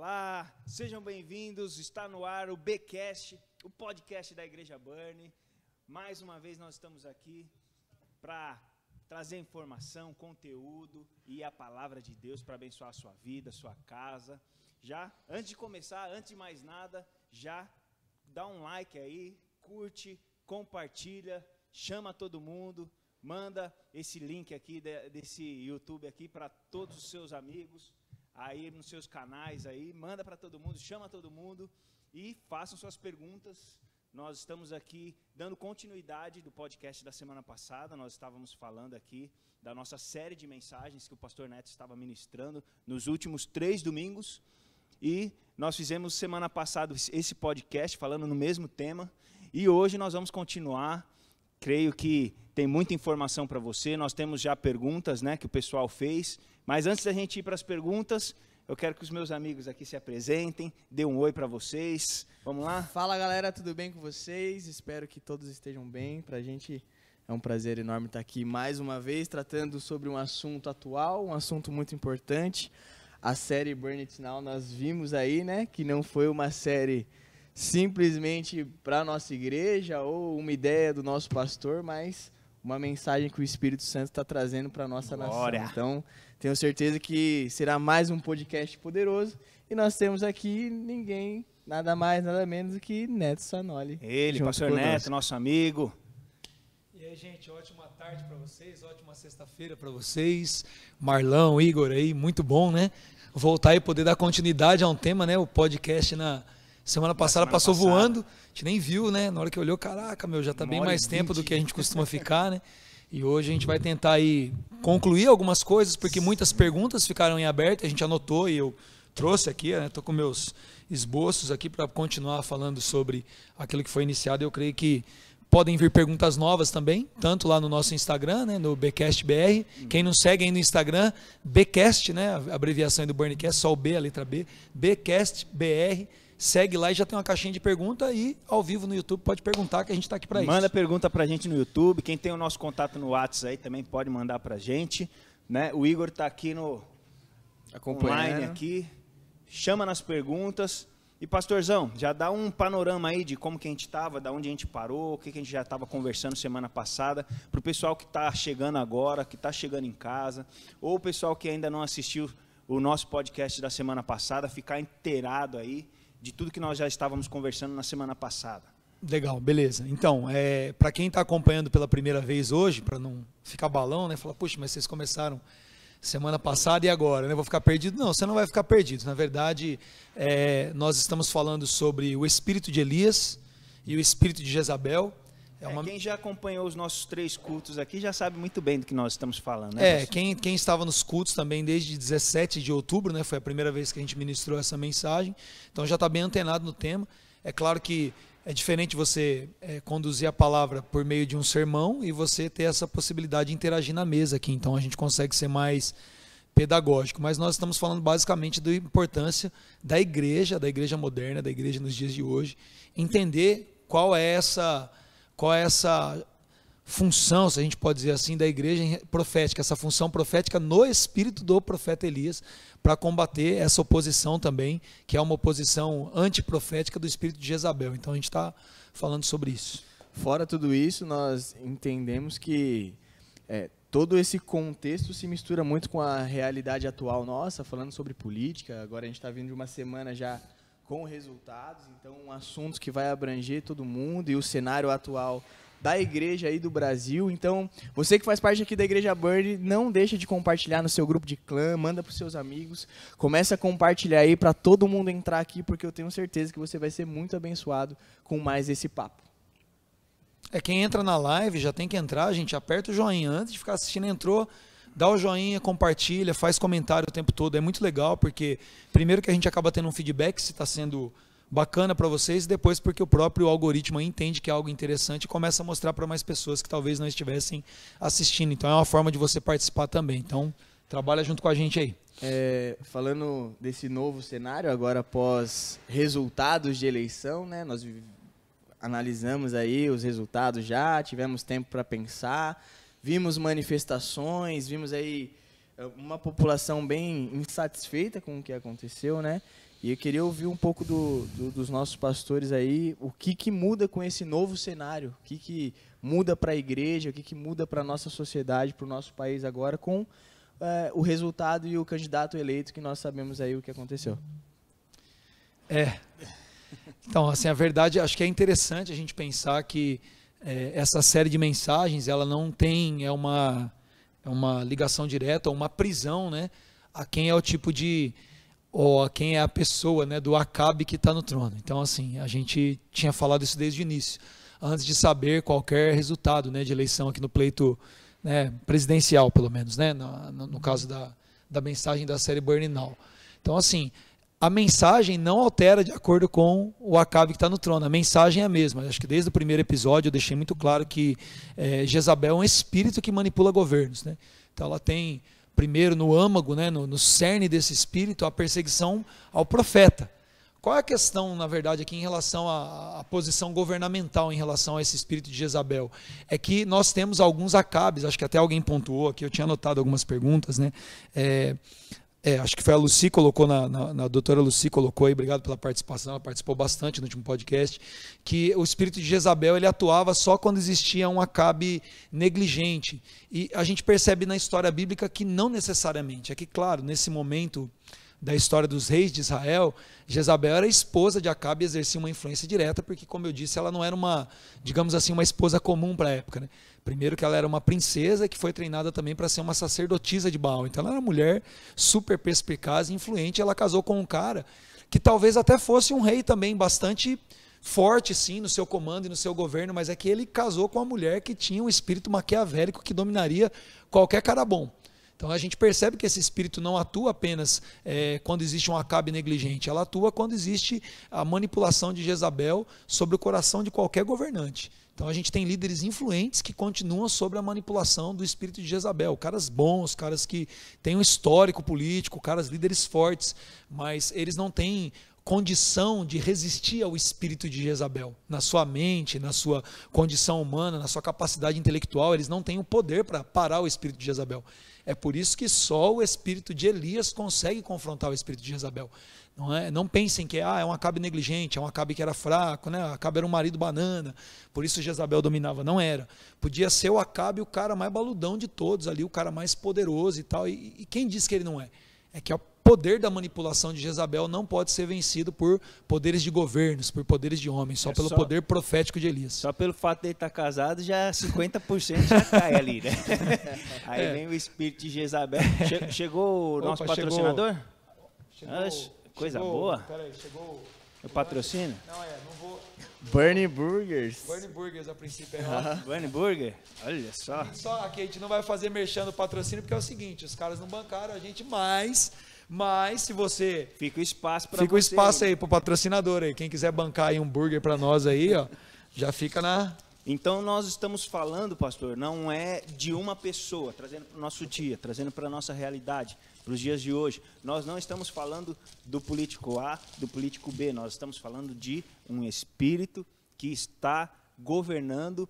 Olá, sejam bem-vindos. Está no ar o Bcast, o podcast da Igreja Burn. Mais uma vez nós estamos aqui para trazer informação, conteúdo e a palavra de Deus para abençoar a sua vida, a sua casa. Já, antes de começar, antes de mais nada, já dá um like aí, curte, compartilha, chama todo mundo, manda esse link aqui desse YouTube aqui para todos os seus amigos aí nos seus canais aí, manda para todo mundo, chama todo mundo e façam suas perguntas. Nós estamos aqui dando continuidade do podcast da semana passada. Nós estávamos falando aqui da nossa série de mensagens que o pastor Neto estava ministrando nos últimos três domingos. E nós fizemos semana passada esse podcast falando no mesmo tema. E hoje nós vamos continuar. Creio que tem muita informação para você. Nós temos já perguntas né, que o pessoal fez. Mas antes da gente ir para as perguntas, eu quero que os meus amigos aqui se apresentem, dê um oi para vocês. Vamos lá? Fala galera, tudo bem com vocês? Espero que todos estejam bem. Para a gente é um prazer enorme estar aqui mais uma vez tratando sobre um assunto atual, um assunto muito importante. A série Burn It Now nós vimos aí, né, que não foi uma série simplesmente para nossa igreja ou uma ideia do nosso pastor, mas uma mensagem que o Espírito Santo está trazendo para nossa Glória. nação. Então tenho certeza que será mais um podcast poderoso. E nós temos aqui ninguém, nada mais, nada menos do que Neto Sanoli. Ele, pastor Neto, nosso amigo. E aí, gente, ótima tarde para vocês, ótima sexta-feira para vocês. Marlão, Igor aí, muito bom, né? Voltar e poder dar continuidade a um tema, né? O podcast na semana passada semana passou passada. voando. A gente nem viu, né? Na hora que olhou, caraca, meu, já está bem mais tempo do que a gente costuma ficar, né? E hoje a gente vai tentar aí concluir algumas coisas, porque muitas perguntas ficaram em aberto, a gente anotou e eu trouxe aqui, estou né? com meus esboços aqui para continuar falando sobre aquilo que foi iniciado. Eu creio que podem vir perguntas novas também, tanto lá no nosso Instagram, né, no BcastBR. Quem não segue aí no Instagram, Bcast, né, a abreviação do Burncast, só o B, a letra B, BcastBR segue lá e já tem uma caixinha de pergunta e ao vivo no YouTube pode perguntar que a gente está aqui para isso. Manda pergunta para a gente no YouTube. Quem tem o nosso contato no WhatsApp aí também pode mandar para a gente. Né? O Igor está aqui no online aqui. Chama nas perguntas. E pastorzão, já dá um panorama aí de como que a gente estava, da onde a gente parou, o que, que a gente já estava conversando semana passada, para o pessoal que está chegando agora, que está chegando em casa, ou o pessoal que ainda não assistiu o nosso podcast da semana passada, ficar inteirado aí de tudo que nós já estávamos conversando na semana passada. Legal, beleza. Então, é, para quem está acompanhando pela primeira vez hoje, para não ficar balão, né? Falar, puxa, mas vocês começaram semana passada e agora, né? Vou ficar perdido? Não, você não vai ficar perdido. Na verdade, é, nós estamos falando sobre o espírito de Elias e o espírito de Jezabel. É, é uma... Quem já acompanhou os nossos três cultos aqui já sabe muito bem do que nós estamos falando. Né, é, quem, quem estava nos cultos também desde 17 de outubro, né, foi a primeira vez que a gente ministrou essa mensagem, então já está bem antenado no tema. É claro que é diferente você é, conduzir a palavra por meio de um sermão e você ter essa possibilidade de interagir na mesa aqui, então a gente consegue ser mais pedagógico, mas nós estamos falando basicamente da importância da igreja, da igreja moderna, da igreja nos dias de hoje, entender qual é essa qual é essa função, se a gente pode dizer assim, da igreja profética, essa função profética no espírito do profeta Elias, para combater essa oposição também, que é uma oposição antiprofética do espírito de Jezabel. Então a gente está falando sobre isso. Fora tudo isso, nós entendemos que é, todo esse contexto se mistura muito com a realidade atual nossa, falando sobre política. Agora a gente está vindo de uma semana já com resultados, então um assunto que vai abranger todo mundo e o cenário atual da igreja aí do Brasil. Então, você que faz parte aqui da Igreja Bird, não deixa de compartilhar no seu grupo de clã, manda para seus amigos, começa a compartilhar aí para todo mundo entrar aqui, porque eu tenho certeza que você vai ser muito abençoado com mais esse papo. É quem entra na live já tem que entrar, gente, aperta o joinha antes de ficar assistindo, entrou, dá o joinha, compartilha, faz comentário o tempo todo. É muito legal, porque primeiro que a gente acaba tendo um feedback se está sendo bacana para vocês, e depois porque o próprio algoritmo entende que é algo interessante e começa a mostrar para mais pessoas que talvez não estivessem assistindo. Então é uma forma de você participar também. Então trabalha junto com a gente aí. É, falando desse novo cenário, agora após resultados de eleição, né, nós analisamos aí os resultados já, tivemos tempo para pensar vimos manifestações, vimos aí é uma população bem insatisfeita com o que aconteceu, né? E eu queria ouvir um pouco do, do, dos nossos pastores aí, o que, que muda com esse novo cenário, o que, que muda para a igreja, o que, que muda para a nossa sociedade, para o nosso país agora, com é, o resultado e o candidato eleito, que nós sabemos aí o que aconteceu. É. Então, assim, a verdade, acho que é interessante a gente pensar que é, essa série de mensagens, ela não tem, é uma, é uma ligação direta, uma prisão, né, a quem é o tipo de ou a quem é a pessoa né, do Acabe que está no trono. Então, assim, a gente tinha falado isso desde o início, antes de saber qualquer resultado né, de eleição aqui no pleito né, presidencial, pelo menos, né, no, no, caso da, da mensagem da série Burning Now. Então, assim, a mensagem não altera de acordo com o Acabe que está no trono. A mensagem é a mesma. Acho que desde o primeiro episódio eu deixei muito claro que é, Jezabel é um espírito que manipula governos. Né? Então, ela tem primeiro no âmago, né, no, no cerne desse espírito, a perseguição ao profeta. Qual é a questão, na verdade, aqui em relação à, à, posição governamental em relação a esse espírito de Jezabel? É que nós temos alguns acabes, acho que até alguém pontuou aqui, eu tinha anotado algumas perguntas, né? É, é, acho que foi a Lucy colocou na, na, na, doutora Lucy colocou aí, obrigado pela participação, ela participou bastante no último podcast, que o espírito de Jezabel ele atuava só quando existia um acabe negligente. E a gente percebe na história bíblica que não necessariamente. É que, claro, nesse momento da história dos reis de Israel, Jezabel era esposa de Acabe e exercia uma influência direta, porque, como eu disse, ela não era uma, digamos assim, uma esposa comum para a época. Né? Primeiro que ela era uma princesa que foi treinada também para ser uma sacerdotisa de Baal. Então ela era uma mulher super perspicaz e influente. Ela casou com um cara que talvez até fosse um rei também bastante forte sim no seu comando e no seu governo, mas é que ele casou com uma mulher que tinha um espírito maquiavélico que dominaria qualquer cara bom. Então a gente percebe que esse espírito não atua apenas é, quando existe um acabe negligente, ela atua quando existe a manipulação de Jezabel sobre o coração de qualquer governante. Então a gente tem líderes influentes que continuam sobre a manipulação do espírito de Jezabel, caras bons, caras que têm um histórico político, caras líderes fortes, mas eles não têm condição de resistir ao espírito de Jezabel. Na sua mente, na sua condição humana, na sua capacidade intelectual, eles não têm o poder para parar o espírito de Jezabel. É por isso que só o espírito de Elias consegue confrontar o espírito de Jezabel. Não, é? não pensem que ah, é um acabe negligente, é um acabe que era fraco, né? acabe era um marido banana, por isso Jezabel dominava. Não era. Podia ser o acabe o cara mais baludão de todos ali, o cara mais poderoso e tal. E, e quem diz que ele não é? É que o poder da manipulação de Jezabel não pode ser vencido por poderes de governos, por poderes de homens, só é pelo só, poder profético de Elias. Só pelo fato de ele estar casado, já 50% já cai ali, né? Aí é. vem o espírito de Jezabel. Che chegou o Opa, nosso patrocinador? Chegou, chegou Coisa chegou, boa. Peraí, chegou. O patrocínio? Não, é, não vou. Burnie Burgers. Burnie Burgers a princípio é uh -huh. Burnie Burger? Olha só. Só aqui a gente não vai fazer merchan do patrocínio porque é o seguinte, os caras não bancaram a gente mais, mas se você fica o espaço para Fica o espaço aí. pro patrocinador aí, quem quiser bancar aí um burger para nós aí, ó, já fica na então nós estamos falando, pastor, não é de uma pessoa, trazendo para o nosso dia, trazendo para a nossa realidade para os dias de hoje. Nós não estamos falando do político A, do político B, nós estamos falando de um espírito que está governando,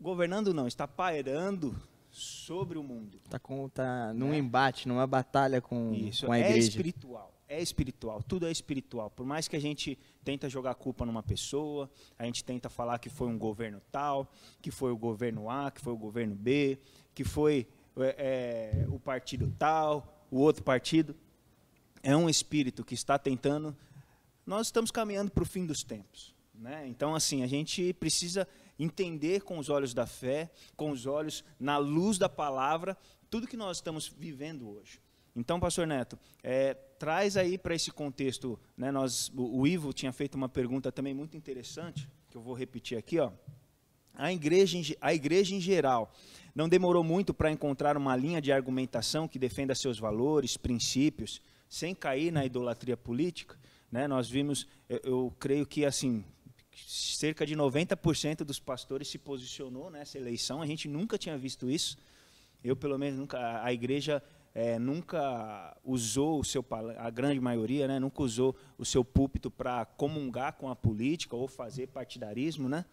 governando não, está pairando sobre o mundo. Está tá num é. embate, numa batalha com, Isso, com a igreja. É espiritual, é espiritual, tudo é espiritual. Por mais que a gente tenta jogar culpa numa pessoa, a gente tenta falar que foi um governo tal, que foi o governo A, que foi o governo B, que foi é, é, o partido tal, o outro partido. É um espírito que está tentando. Nós estamos caminhando para o fim dos tempos. Né? Então, assim, a gente precisa entender com os olhos da fé, com os olhos na luz da palavra, tudo que nós estamos vivendo hoje. Então, pastor Neto, é, traz aí para esse contexto, né, nós, o, Ivo tinha feito uma pergunta também muito interessante, que eu vou repetir aqui. Ó. A, igreja, a igreja em geral, não demorou muito para encontrar uma linha de argumentação que defenda seus valores, princípios, sem cair na idolatria política. Né? Nós vimos, eu, eu creio que assim, cerca de 90% dos pastores se posicionou nessa eleição. A gente nunca tinha visto isso. Eu, pelo menos, nunca. A igreja é, nunca usou o seu a grande maioria, né, nunca usou o seu púlpito para comungar com a política ou fazer partidarismo, né?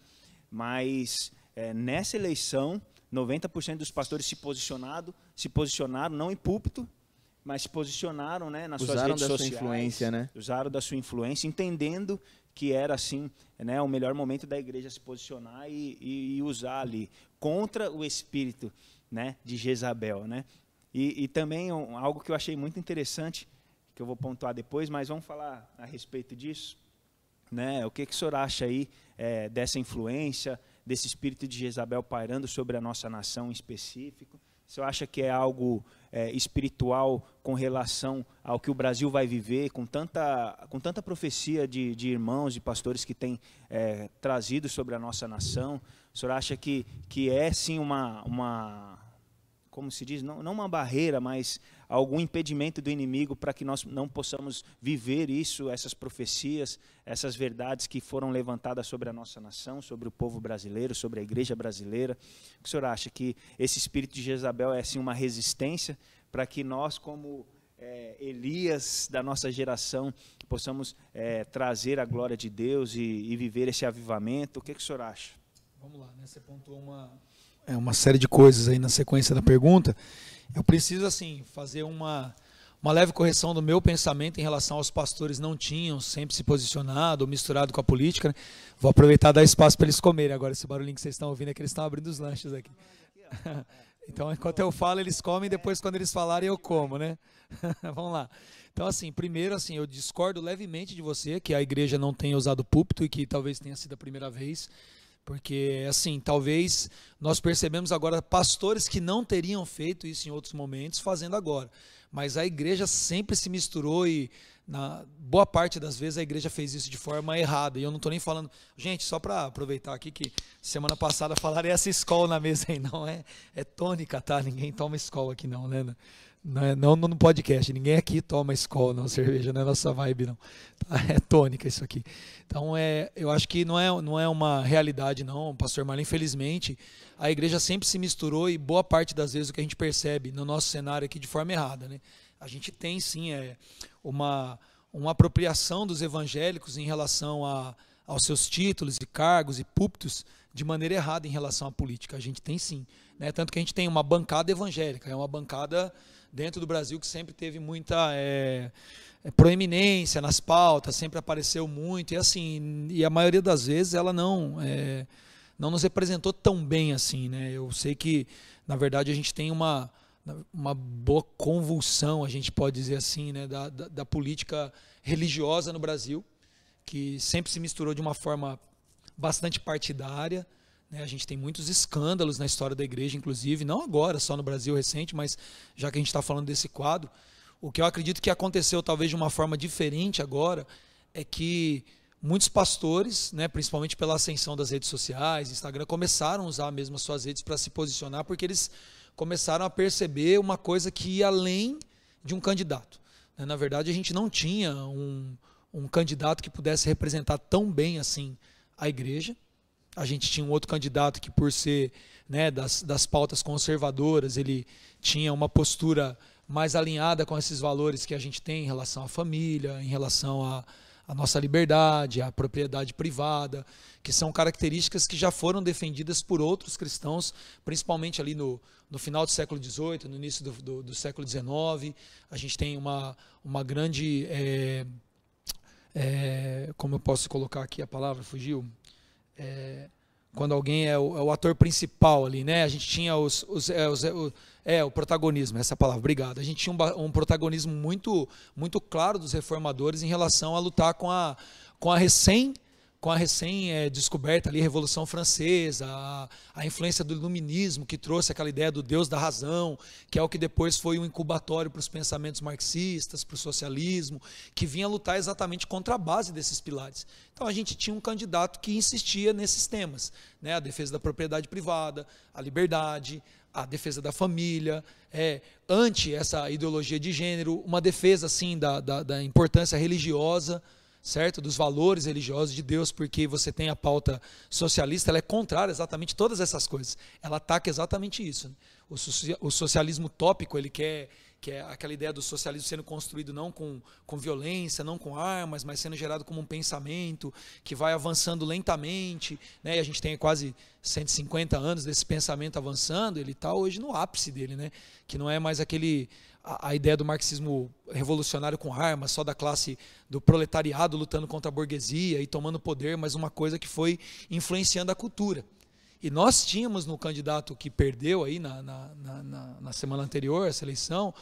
Mas é, nessa eleição 90% dos pastores se posicionado, se posicionaram não em púlpito, mas se posicionaram, né, nas Usaram suas redes da sua sociais, influência, né? usaram da sua influência, entendendo que era assim, né, o melhor momento da igreja se posicionar e, e, usar ali contra o espírito, né, de Jezabel, né? E, e também um, algo que eu achei muito interessante, que eu vou pontuar depois, mas vamos falar a respeito disso, né? O que que o senhor acha aí é, dessa influência, desse espírito de Jezabel pairando sobre a nossa nação em específico? O senhor acha que é algo é, espiritual com relação ao que o Brasil vai viver, com tanta, com tanta profecia de, de irmãos e pastores que têm é, trazido sobre a nossa nação? O senhor acha que, que é sim uma, uma como se diz, não, não uma barreira, mas algum impedimento do inimigo para que nós não possamos viver isso, essas profecias, essas verdades que foram levantadas sobre a nossa nação, sobre o povo brasileiro, sobre a igreja brasileira. O que o senhor acha? Que esse espírito de Jezabel é assim uma resistência para que nós, como é, Elias da nossa geração, possamos é, trazer a glória de Deus e, e, viver esse avivamento? O que, que o senhor acha? Vamos lá, né? você pontuou uma, é, uma série de coisas aí na sequência da pergunta. Eu preciso, assim, fazer uma, uma leve correção do meu pensamento em relação aos pastores não tinham sempre se posicionado ou misturado com a política. Né? Vou aproveitar e dar espaço para eles comerem agora. Esse barulhinho que vocês estão ouvindo é que eles estão abrindo os lanches aqui. então, enquanto eu falo, eles comem, depois quando eles falarem, eu como, né? Vamos lá. Então, assim, primeiro, assim, eu discordo levemente de você que a igreja não tenha usado púlpito e que talvez tenha sido a primeira vez. Porque, assim, talvez nós percebemos agora pastores que não teriam feito isso em outros momentos, fazendo agora. Mas a igreja sempre se misturou e, na boa parte das vezes, a igreja fez isso de forma errada. E eu não estou nem falando. Gente, só para aproveitar aqui que semana passada falaram essa escola na mesa aí, não é? É tônica, tá? Ninguém toma escola aqui, não, né? Não, é, não no podcast, ninguém aqui toma escola, não, cerveja, não é nossa vibe, não. Tá, é tônica isso aqui. Então, é, eu acho que não é, não é uma realidade, não, pastor Marlon. Infelizmente, a igreja sempre se misturou e boa parte das vezes o que a gente percebe no nosso cenário aqui de forma errada. Né? A gente tem, sim, é, uma, uma apropriação dos evangélicos em relação a, aos seus títulos e cargos e púlpitos de maneira errada em relação à política. A gente tem, sim. Né? Tanto que a gente tem uma bancada evangélica, é uma bancada dentro do Brasil que sempre teve muita é, proeminência nas pautas, sempre apareceu muito e assim e a maioria das vezes ela não é, não nos representou tão bem assim, né? Eu sei que na verdade a gente tem uma uma boa convulsão, a gente pode dizer assim, né, da, da, da política religiosa no Brasil, que sempre se misturou de uma forma bastante partidária. Né? A gente tem muitos escândalos na história da igreja, inclusive, não agora, só no Brasil recente, mas já que a gente está falando desse quadro, o que eu acredito que aconteceu talvez de uma forma diferente agora é que muitos pastores, né, principalmente pela ascensão das redes sociais, Instagram, começaram a usar mesmo as suas redes para se posicionar, porque eles começaram a perceber uma coisa que ia além de um candidato. Né? Na verdade, a gente não tinha um, um candidato que pudesse representar tão bem assim a igreja. A gente tinha um outro candidato que, por ser né, das, das pautas conservadoras, ele tinha uma postura mais alinhada com esses valores que a gente tem em relação à família, em relação à, à nossa liberdade, à propriedade privada, que são características que já foram defendidas por outros cristãos, principalmente ali no, no final do século XVIII, no início do, do, do século XIX. A gente tem uma, uma grande. É, é, como eu posso colocar aqui a palavra? Fugiu? É, quando alguém é o, é o, ator principal ali, né? A gente tinha os, os, é, os, é, o, é, protagonismo, essa palavra, obrigado. A gente tinha um, um, protagonismo muito, muito claro dos reformadores em relação a lutar com a, com a recém com a recém-descoberta ali Revolução Francesa, a, a, influência do iluminismo que trouxe aquela ideia do Deus da razão, que é o que depois foi um incubatório para os pensamentos marxistas, para o socialismo, que vinha lutar exatamente contra a base desses pilares. Então a gente tinha um candidato que insistia nesses temas, né? a defesa da propriedade privada, a liberdade, a defesa da família, é, ante essa ideologia de gênero, uma defesa assim da, da, da importância religiosa, certo? Dos valores religiosos de Deus, porque você tem a pauta socialista, ela é contrária exatamente a todas essas coisas. Ela ataca exatamente isso. Né? O, socialismo tópico, ele quer que é aquela ideia do socialismo sendo construído não com, com violência, não com armas, mas sendo gerado como um pensamento que vai avançando lentamente. Né? E a gente tem quase 150 anos desse pensamento avançando, ele está hoje no ápice dele, né? que não é mais aquele a, a, ideia do marxismo revolucionário com armas, só da classe do proletariado lutando contra a burguesia e tomando poder, mas uma coisa que foi influenciando a cultura. E nós tínhamos no candidato que perdeu aí na, na, na, na semana anterior, essa eleição,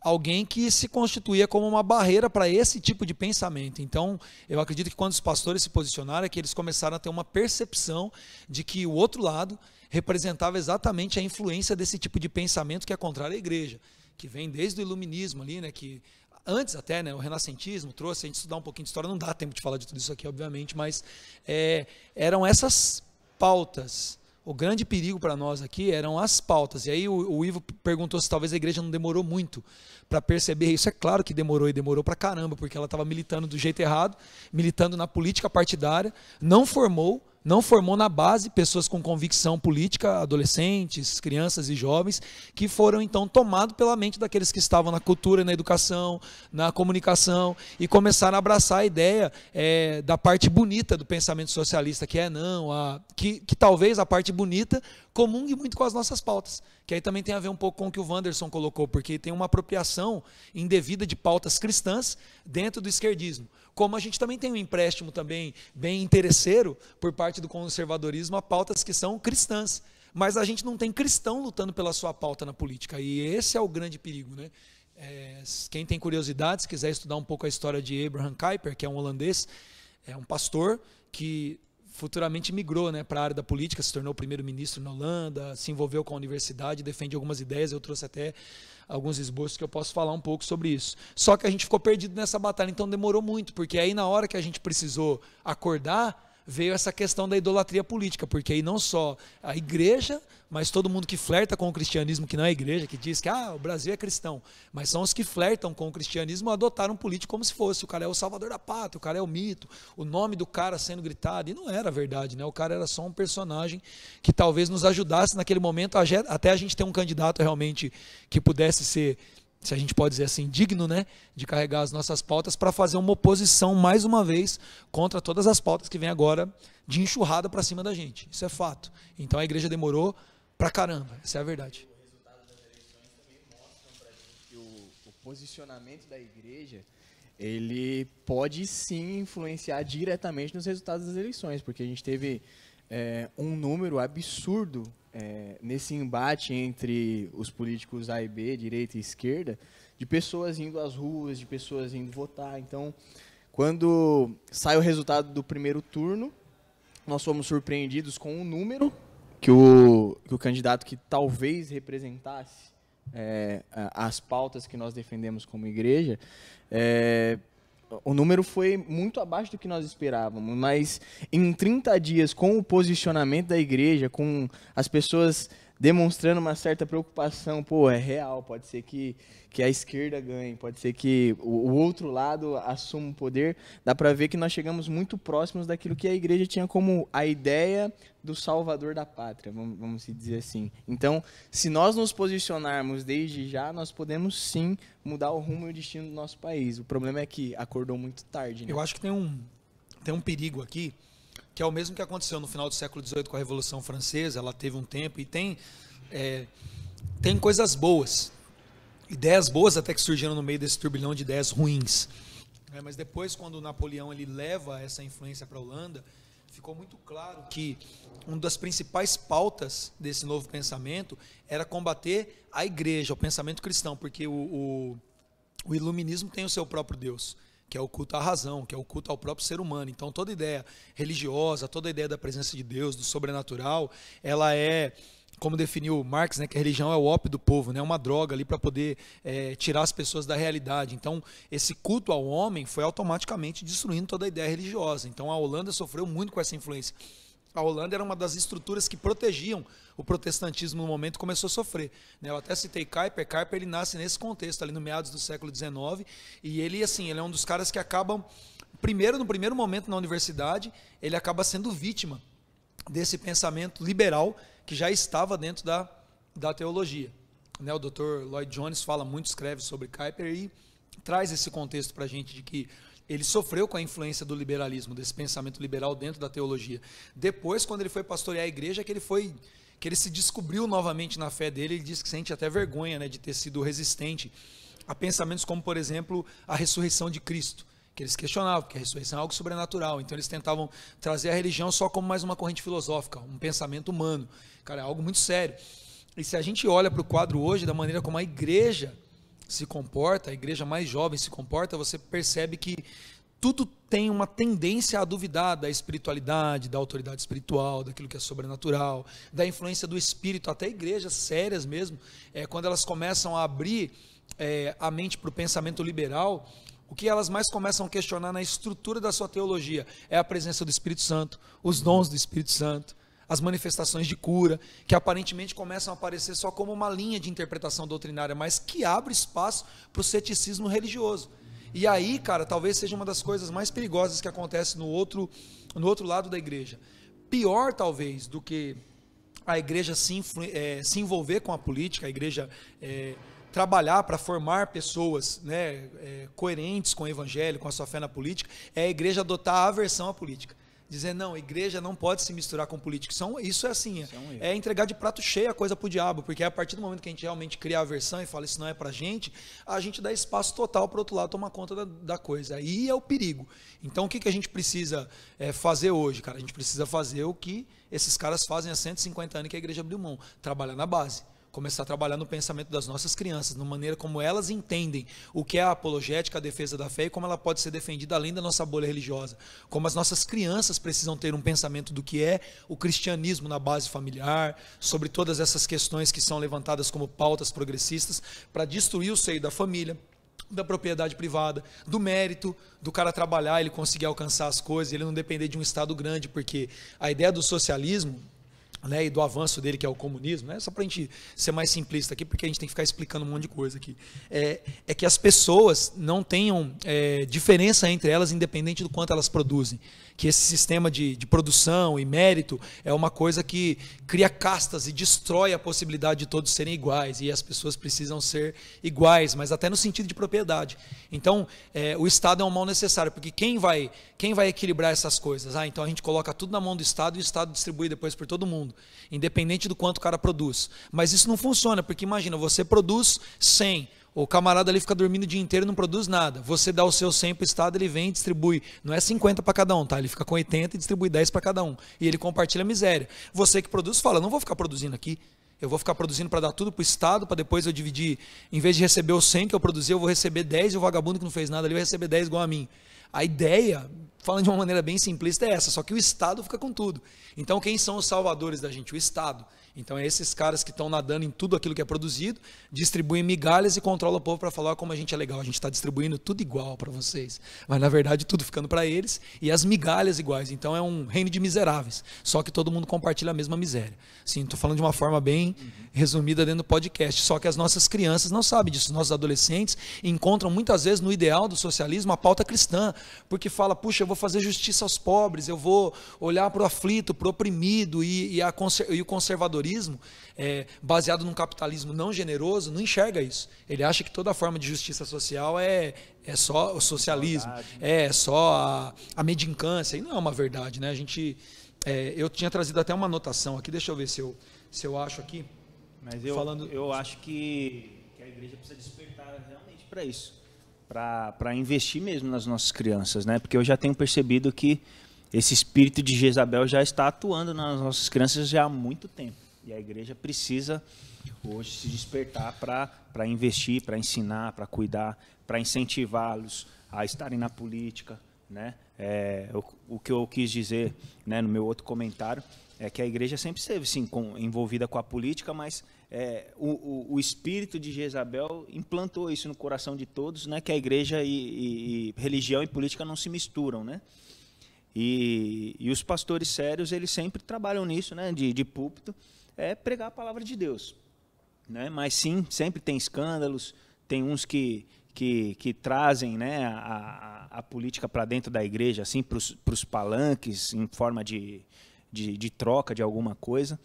alguém que se constituía como uma barreira para esse tipo de pensamento. Então, eu acredito que quando os pastores se posicionaram, é que eles começaram a ter uma percepção de que o outro lado representava exatamente a influência desse tipo de pensamento que é contrário à igreja, que vem desde o iluminismo ali, né, que antes até, né, o renascentismo trouxe, a gente estudar um pouquinho de história, não dá tempo de falar de tudo isso aqui, obviamente, mas é, eram essas pautas o grande perigo para nós aqui eram as pautas. E aí o, o, Ivo perguntou se talvez a igreja não demorou muito para perceber isso. É claro que demorou e demorou para caramba, porque ela estava militando do jeito errado, militando na política partidária, não formou não formou na base pessoas com convicção política, adolescentes, crianças e jovens, que foram então tomados pela mente daqueles que estavam na cultura, na educação, na comunicação, e começaram a abraçar a ideia é, da parte bonita do pensamento socialista, que é não, a, que, que talvez a parte bonita comungue muito com as nossas pautas, que aí também tem a ver um pouco com o que o Wanderson colocou, porque tem uma apropriação indevida de pautas cristãs dentro do esquerdismo. Como a gente também tem um empréstimo também bem interesseiro por parte do conservadorismo a pautas que são cristãs. Mas a gente não tem cristão lutando pela sua pauta na política. E esse é o grande perigo. Né? É, quem tem curiosidade, se quiser estudar um pouco a história de Abraham Kuyper, que é um holandês, é um pastor que futuramente migrou né, para a área da política, se tornou primeiro-ministro na Holanda, se envolveu com a universidade, defende algumas ideias. Eu trouxe até alguns esboços que eu posso falar um pouco sobre isso. Só que a gente ficou perdido nessa batalha, então demorou muito, porque aí na hora que a gente precisou acordar, veio essa questão da idolatria política, porque aí não só a igreja, mas todo mundo que flerta com o cristianismo, que não é igreja, que diz que ah, o Brasil é cristão, mas são os que flertam com o cristianismo, adotaram um político como se fosse, o cara é o salvador da pátria, o cara é o mito, o nome do cara sendo gritado, e não era verdade, né? o cara era só um personagem que talvez nos ajudasse naquele momento, até a gente ter um candidato realmente que pudesse ser se a gente pode dizer assim, digno, né, de carregar as nossas pautas para fazer uma oposição mais uma vez contra todas as pautas que vem agora de enxurrada para cima da gente. Isso é fato. Então a igreja demorou pra caramba, essa é a verdade. O posicionamento da igreja ele pode sim influenciar diretamente nos resultados das eleições, porque a gente teve é, um número absurdo é, nesse embate entre os políticos A e B, direita e esquerda, de pessoas indo às ruas, de pessoas indo votar. Então, quando sai o resultado do primeiro turno, nós fomos surpreendidos com um número que o, que o candidato que talvez representasse é, as pautas que nós defendemos como igreja é, o número foi muito abaixo do que nós esperávamos, mas em 30 dias, com o posicionamento da igreja, com as pessoas demonstrando uma certa preocupação, pô, é real, pode ser que, que a esquerda ganhe, pode ser que o, o outro lado assuma o poder, dá para ver que nós chegamos muito próximos daquilo que a igreja tinha como a ideia do salvador da pátria, vamos, vamos dizer assim. Então, se nós nos posicionarmos desde já, nós podemos sim mudar o rumo e o destino do nosso país. O problema é que acordou muito tarde. Né? Eu acho que tem um, tem um perigo aqui, que é o mesmo que aconteceu no final do século XVIII com a Revolução Francesa. Ela teve um tempo e tem, é, tem coisas boas, ideias boas até que surgiram no meio desse turbilhão de ideias ruins. É, mas depois, quando Napoleão ele leva essa influência para a Holanda, ficou muito claro que uma das principais pautas desse novo pensamento era combater a igreja, o pensamento cristão, porque o, o, o iluminismo tem o seu próprio Deus que é o culto à razão, que é o culto ao próprio ser humano. Então, toda ideia religiosa, toda ideia da presença de Deus, do sobrenatural, ela é, como definiu Marx, né, que a religião é o ópio do povo, né, uma droga ali para poder é, tirar as pessoas da realidade. Então, esse culto ao homem foi automaticamente destruindo toda a ideia religiosa. Então, a Holanda sofreu muito com essa influência. A Holanda era uma das estruturas que protegiam o protestantismo no momento começou a sofrer. Né? Eu até citei Kuyper, Kuyper ele nasce nesse contexto, ali no meados do século XIX, e ele, assim, ele é um dos caras que acabam, primeiro, no primeiro momento na universidade, ele acaba sendo vítima desse pensamento liberal que já estava dentro da, da teologia. né, o Dr. Lloyd Jones fala muito, escreve sobre Kuyper e traz esse contexto para a gente de que ele sofreu com a influência do liberalismo, desse pensamento liberal dentro da teologia. Depois, quando ele foi pastorear a igreja, que ele foi que ele se descobriu novamente na fé dele, ele diz que sente até vergonha né, de ter sido resistente a pensamentos como, por exemplo, a ressurreição de Cristo, que eles questionavam, porque a ressurreição é algo sobrenatural, então eles tentavam trazer a religião só como mais uma corrente filosófica, um pensamento humano. Cara, é algo muito sério. E se a gente olha para o quadro hoje, da maneira como a igreja se comporta, a igreja mais jovem se comporta, você percebe que tudo tem uma tendência a duvidar da espiritualidade, da autoridade espiritual, daquilo que é sobrenatural, da influência do espírito, até igrejas sérias mesmo, é, quando elas começam a abrir é, a mente para o pensamento liberal, o que elas mais começam a questionar na estrutura da sua teologia é a presença do Espírito Santo, os dons do Espírito Santo, as manifestações de cura, que aparentemente começam a aparecer só como uma linha de interpretação doutrinária, mas que abre espaço para o ceticismo religioso. E aí, cara, talvez seja uma das coisas mais perigosas que acontece no outro, no outro lado da igreja. Pior, talvez, do que a igreja se, é, se envolver com a política, a igreja é, trabalhar para formar pessoas né, é, coerentes com o evangelho, com a sua fé na política, é a igreja adotar a aversão à política dizer, não, igreja não pode se misturar com política. Isso é, isso é assim, isso é, um é, entregar de prato cheio a coisa para o diabo, porque a partir do momento que a gente realmente cria a aversão e fala isso não é para gente, a gente dá espaço total para o outro lado tomar conta da, da, coisa. Aí é o perigo. Então o que, que a gente precisa é, fazer hoje, cara? A gente precisa fazer o que esses caras fazem há 150 anos que a igreja abriu mão, trabalhar na base começar a trabalhar no pensamento das nossas crianças, na maneira como elas entendem o que é a apologética, a defesa da fé e como ela pode ser defendida além da nossa bolha religiosa. Como as nossas crianças precisam ter um pensamento do que é o cristianismo na base familiar, sobre todas essas questões que são levantadas como pautas progressistas para destruir o seio da família, da propriedade privada, do mérito, do cara trabalhar, ele conseguir alcançar as coisas, ele não depender de um Estado grande, porque a ideia do socialismo né, e do avanço dele, que é o comunismo, né, só para a gente ser mais simplista aqui, porque a gente tem que ficar explicando um monte de coisa aqui, é, é que as pessoas não tenham é, diferença entre elas, independente do quanto elas produzem que esse sistema de, de produção e mérito é uma coisa que cria castas e destrói a possibilidade de todos serem iguais. E as pessoas precisam ser iguais, mas até no sentido de propriedade. Então, é, o Estado é um mal necessário, porque quem vai, quem vai equilibrar essas coisas? Ah, então a gente coloca tudo na mão do Estado e o Estado distribui depois por todo mundo, independente do quanto o cara produz. Mas isso não funciona, porque imagina, você produz 100 o camarada ali fica dormindo o dia inteiro e não produz nada. Você dá o seu 100 para o Estado, ele vem e distribui. Não é 50 para cada um, tá? Ele fica com 80 e distribui 10 para cada um. E ele compartilha a miséria. Você que produz fala, não vou ficar produzindo aqui. Eu vou ficar produzindo para dar tudo para o Estado, para depois eu dividir. Em vez de receber os 100 que eu produzi, eu vou receber 10 e o vagabundo que não fez nada ali vai receber 10 igual a mim. A ideia, falando de uma maneira bem simplista, é essa, só que o Estado fica com tudo. Então, quem são os salvadores da gente? O Estado. Então, é esses caras que estão nadando em tudo aquilo que é produzido, distribuem migalhas e controlam o povo para falar como a gente é legal. A gente está distribuindo tudo igual para vocês. Mas, na verdade, tudo ficando para eles e as migalhas iguais. Então, é um reino de miseráveis. Só que todo mundo compartilha a mesma miséria. Sim, estou falando de uma forma bem resumida dentro do podcast. Só que as nossas crianças não sabem disso. Os nossos adolescentes encontram muitas vezes no ideal do socialismo a pauta cristã. Porque fala, puxa, eu vou fazer justiça aos pobres, eu vou olhar para o aflito, para o oprimido e, e, a, e o conservador conservadorismo, é, baseado num capitalismo não generoso, não enxerga isso. Ele acha que toda forma de justiça social é, é só o socialismo, é, é só a, a medincância. E não é uma verdade. Né? A gente, é, eu tinha trazido até uma anotação aqui, deixa eu ver se eu, se eu acho aqui. Mas eu, falando... eu acho que, que a igreja precisa despertar realmente para isso. Para investir mesmo nas nossas crianças, né? Porque eu já tenho percebido que esse espírito de Jezabel já está atuando nas nossas crianças já há muito tempo. E a igreja precisa hoje se despertar para investir, para ensinar, para cuidar, para incentivá-los a estarem na política. Né? É, o, o, que eu quis dizer né, no meu outro comentário é que a igreja sempre esteve sim, com, envolvida com a política, mas é, o, o, o, espírito de Jezabel implantou isso no coração de todos, né, que a igreja e, e, e religião e política não se misturam. Né? E, e, os pastores sérios, eles sempre trabalham nisso, né, de, de púlpito, é pregar a palavra de Deus. Né? Mas sim, sempre tem escândalos, tem uns que, que, que trazem né, a, a, política para dentro da igreja, assim, para os palanques, em forma de, de, de, troca de alguma coisa.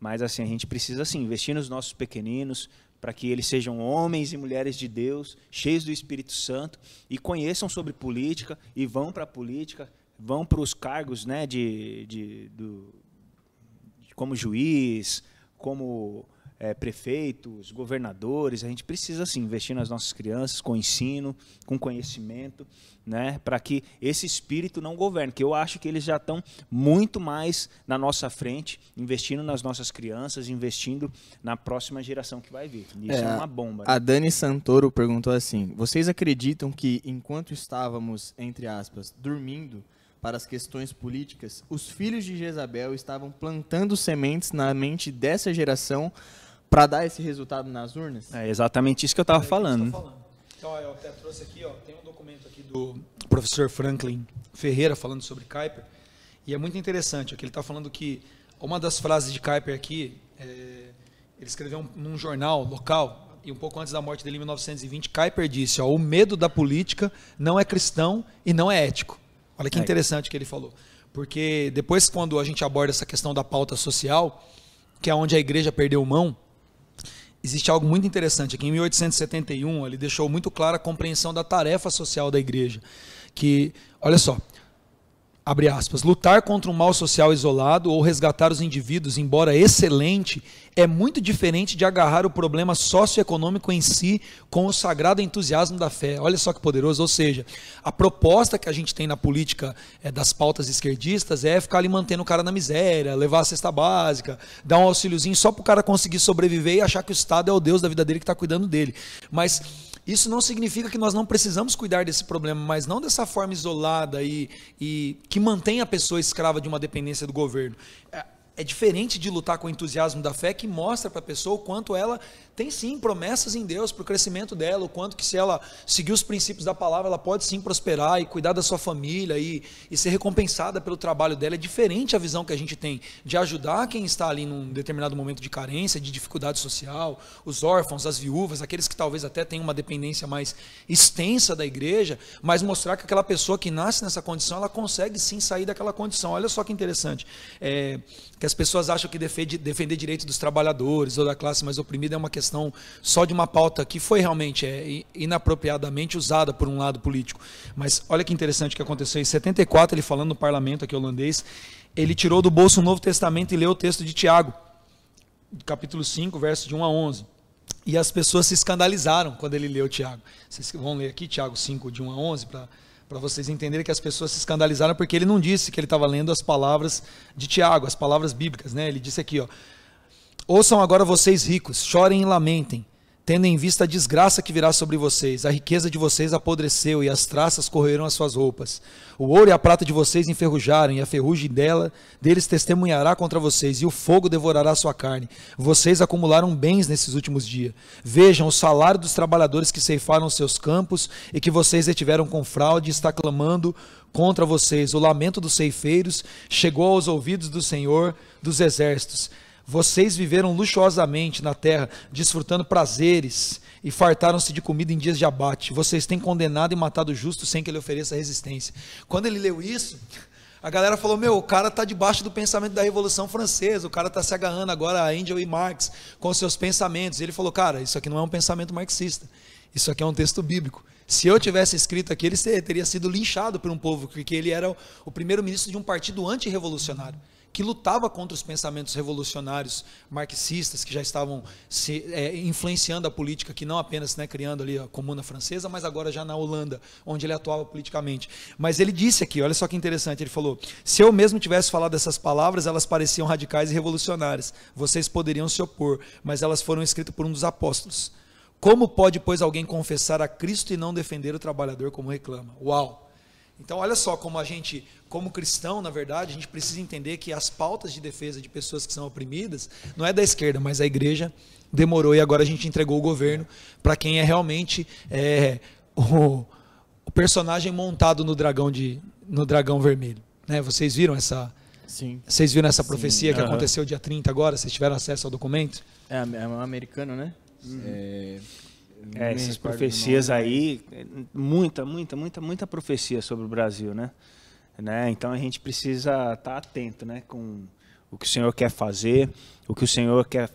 Mas assim, a gente precisa assim, investir nos nossos pequeninos, para que eles sejam homens e mulheres de Deus, cheios do Espírito Santo e conheçam sobre política e vão para a política, vão para os cargos né, de, de, do, como juiz, como é, prefeitos, governadores, a gente precisa sim investir nas nossas crianças com ensino, com conhecimento, né, para que esse espírito não governe. Que eu acho que eles já estão muito mais na nossa frente, investindo nas nossas crianças, investindo na próxima geração que vai vir. Isso é, é uma bomba. Né? A Dani Santoro perguntou assim: vocês acreditam que enquanto estávamos entre aspas dormindo para as questões políticas, os filhos de Jezabel estavam plantando sementes na mente dessa geração para dar esse resultado nas urnas? É exatamente isso que eu estava é falando. falando. Então, eu até trouxe aqui, ó, tem um documento aqui do professor Franklin Ferreira falando sobre Kuiper, e é muito interessante, aqui ele está falando que uma das frases de Kuiper aqui, é, ele escreveu um, num jornal local, e um pouco antes da morte dele, em 1920, Kuiper disse, ó, o medo da política não é cristão e não é ético. Olha que interessante que ele falou. Porque depois, quando a gente aborda essa questão da pauta social, que é onde a igreja perdeu mão, existe algo muito interessante aqui. Em 1871, ele deixou muito clara a compreensão da tarefa social da igreja. Que, olha só, abre aspas, lutar contra um mal social isolado ou resgatar os indivíduos, embora excelente, é muito diferente de agarrar o problema socioeconômico em si com o sagrado entusiasmo da fé. Olha só que poderoso. Ou seja, a proposta que a gente tem na política é, das pautas esquerdistas é ficar ali mantendo o cara na miséria, levar a cesta básica, dar um auxíliozinho só para o cara conseguir sobreviver e achar que o Estado é o Deus da vida dele que está cuidando dele. Mas isso não significa que nós não precisamos cuidar desse problema, mas não dessa forma isolada e, e que mantém a pessoa escrava de uma dependência do governo. É, é diferente de lutar com o entusiasmo da fé que mostra para a pessoa o quanto ela tem sim promessas em Deus para o crescimento dela, o quanto que se ela seguir os princípios da palavra, ela pode sim prosperar e cuidar da sua família e, e ser recompensada pelo trabalho dela. É diferente a visão que a gente tem de ajudar quem está ali num determinado momento de carência, de dificuldade social, os órfãos, as viúvas, aqueles que talvez até tenham uma dependência mais extensa da igreja, mas mostrar que aquela pessoa que nasce nessa condição, ela consegue sim sair daquela condição. Olha só que interessante. É, que as pessoas acham que defender, defender direitos dos trabalhadores ou da classe mais oprimida é uma questão só de uma pauta que foi realmente é, inapropriadamente usada por um lado político. Mas olha que interessante o que aconteceu. Em 74, ele falando no parlamento aqui holandês, ele tirou do bolso o Novo Testamento e leu o texto de Tiago, capítulo 5, versos de 1 a 11. E as pessoas se escandalizaram quando ele leu Tiago. Vocês vão ler aqui Tiago 5, de 1 a 11, para para vocês entenderem que as pessoas se escandalizaram porque ele não disse que ele estava lendo as palavras de Tiago, as palavras bíblicas, né? Ele disse aqui, ó: Ouçam agora vocês ricos, chorem e lamentem tendo em vista a desgraça que virá sobre vocês. A riqueza de vocês apodreceu e as traças correram as suas roupas. O ouro e a prata de vocês enferrujaram e a ferrugem dela deles testemunhará contra vocês e o fogo devorará sua carne. Vocês acumularam bens nesses últimos dias. Vejam o salário dos trabalhadores que ceifaram seus campos e que vocês retiveram com fraude está clamando contra vocês. O lamento dos ceifeiros chegou aos ouvidos do Senhor dos exércitos. Vocês viveram luxuosamente na terra, desfrutando prazeres e fartaram-se de comida em dias de abate. Vocês têm condenado e matado o justo sem que ele ofereça resistência. Quando ele leu isso, a galera falou: Meu, o cara está debaixo do pensamento da Revolução Francesa, o cara está se agarrando agora a Angel e Marx com seus pensamentos. E ele falou: Cara, isso aqui não é um pensamento marxista, isso aqui é um texto bíblico. Se eu tivesse escrito aqui, ele teria sido linchado por um povo, porque ele era o primeiro-ministro de um partido antirrevolucionário que lutava contra os pensamentos revolucionários marxistas que já estavam se, é, influenciando a política, que não apenas né, criando ali a Comuna Francesa, mas agora já na Holanda, onde ele atuava politicamente. Mas ele disse aqui, olha só que interessante, ele falou: se eu mesmo tivesse falado essas palavras, elas pareciam radicais e revolucionárias. Vocês poderiam se opor, mas elas foram escritas por um dos apóstolos. Como pode, pois, alguém confessar a Cristo e não defender o trabalhador como reclama? Uau! Então, olha só como a gente, como cristão, na verdade, a gente precisa entender que as pautas de defesa de pessoas que são oprimidas não é da esquerda, mas a igreja demorou e agora a gente entregou o governo para quem é realmente é, o, o, personagem montado no dragão de no dragão vermelho. Né? Vocês viram essa? Sim. Vocês viram essa profecia Sim. que uhum. aconteceu dia 30 agora? Vocês tiveram acesso ao documento? É, é um americano, né? Uhum. É, é, essas profecias aí, muita, muita, muita, muita profecia sobre o Brasil, né? né? Então a gente precisa estar tá atento, né, com o que o Senhor quer fazer, o que o Senhor quer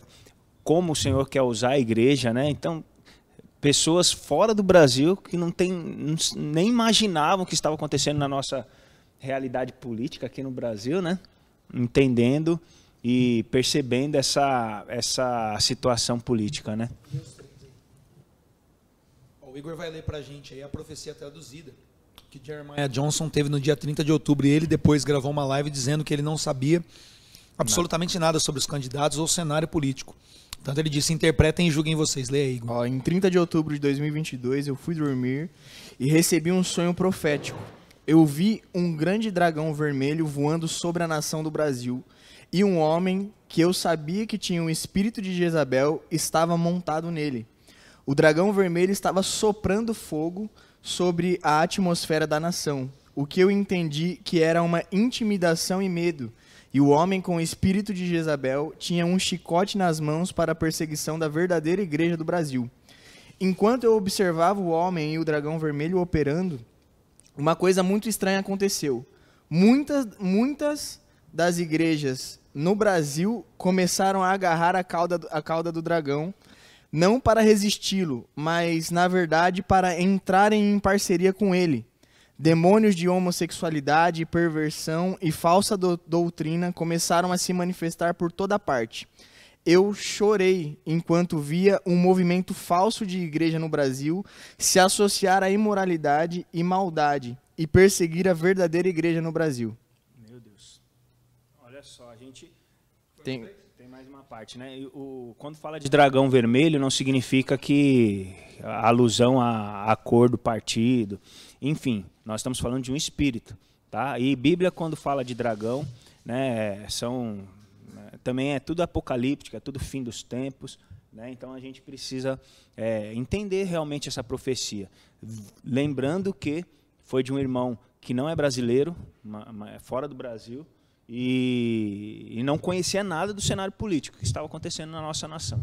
como o Senhor quer usar a igreja, né? Então, pessoas fora do Brasil que não tem, nem imaginavam o que estava acontecendo na nossa realidade política aqui no Brasil, né? Entendendo e percebendo essa, essa situação política, né? O Igor vai ler para a gente aí a profecia traduzida que Jeremiah Johnson teve no dia 30 de outubro. E ele depois gravou uma live dizendo que ele não sabia absolutamente nada sobre os candidatos ou o cenário político. Tanto ele disse: interpretem e julguem vocês. Leia aí, Igor. Ó, em 30 de outubro de 2022, eu fui dormir e recebi um sonho profético. Eu vi um grande dragão vermelho voando sobre a nação do Brasil e um homem que eu sabia que tinha um espírito de Jezabel estava montado nele. O dragão vermelho estava soprando fogo sobre a atmosfera da nação, o que eu entendi que era uma intimidação e medo. E o homem com o espírito de Jezabel tinha um chicote nas mãos para a perseguição da verdadeira igreja do Brasil. Enquanto eu observava o homem e o dragão vermelho operando, uma coisa muito estranha aconteceu. Muitas, muitas das igrejas no Brasil começaram a agarrar a cauda, a cauda do dragão não para resisti-lo, mas, na verdade, para entrarem em parceria com ele. Demônios de homossexualidade, perversão e falsa do doutrina começaram a se manifestar por toda parte. Eu chorei enquanto via um movimento falso de igreja no Brasil se associar à imoralidade e maldade e perseguir a verdadeira igreja no Brasil. Meu Deus. Olha só, a gente Tem, parte, né? O, quando fala de dragão vermelho, não significa que a alusão à, à cor do partido. Enfim, nós estamos falando de um espírito, tá? E Bíblia, quando fala de dragão, né, são também é tudo apocalíptico, é tudo fim dos tempos. Né? Então a gente precisa é, entender realmente essa profecia. Lembrando que foi de um irmão que não é brasileiro, é fora do Brasil, e, e não conhecia nada do cenário político que estava acontecendo na nossa nação.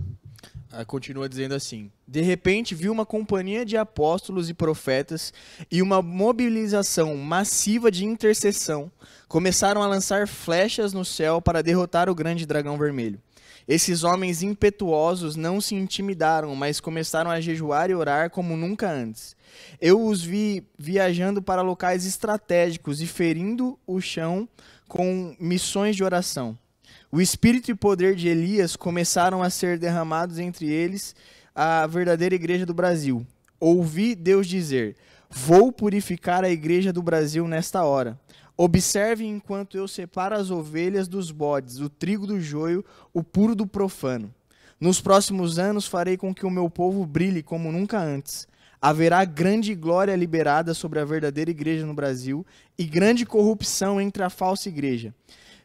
Ah, continua dizendo assim: De repente viu uma companhia de apóstolos e profetas e uma mobilização massiva de intercessão começaram a lançar flechas no céu para derrotar o grande dragão vermelho. Esses homens impetuosos não se intimidaram, mas começaram a jejuar e orar como nunca antes. Eu os vi viajando para locais estratégicos e ferindo o chão com missões de oração. O espírito e poder de Elias começaram a ser derramados entre eles, a verdadeira igreja do Brasil. Ouvi Deus dizer: Vou purificar a igreja do Brasil nesta hora. Observe enquanto eu separo as ovelhas dos bodes, o trigo do joio, o puro do profano. Nos próximos anos farei com que o meu povo brilhe como nunca antes haverá grande glória liberada sobre a verdadeira igreja no Brasil e grande corrupção entre a falsa igreja.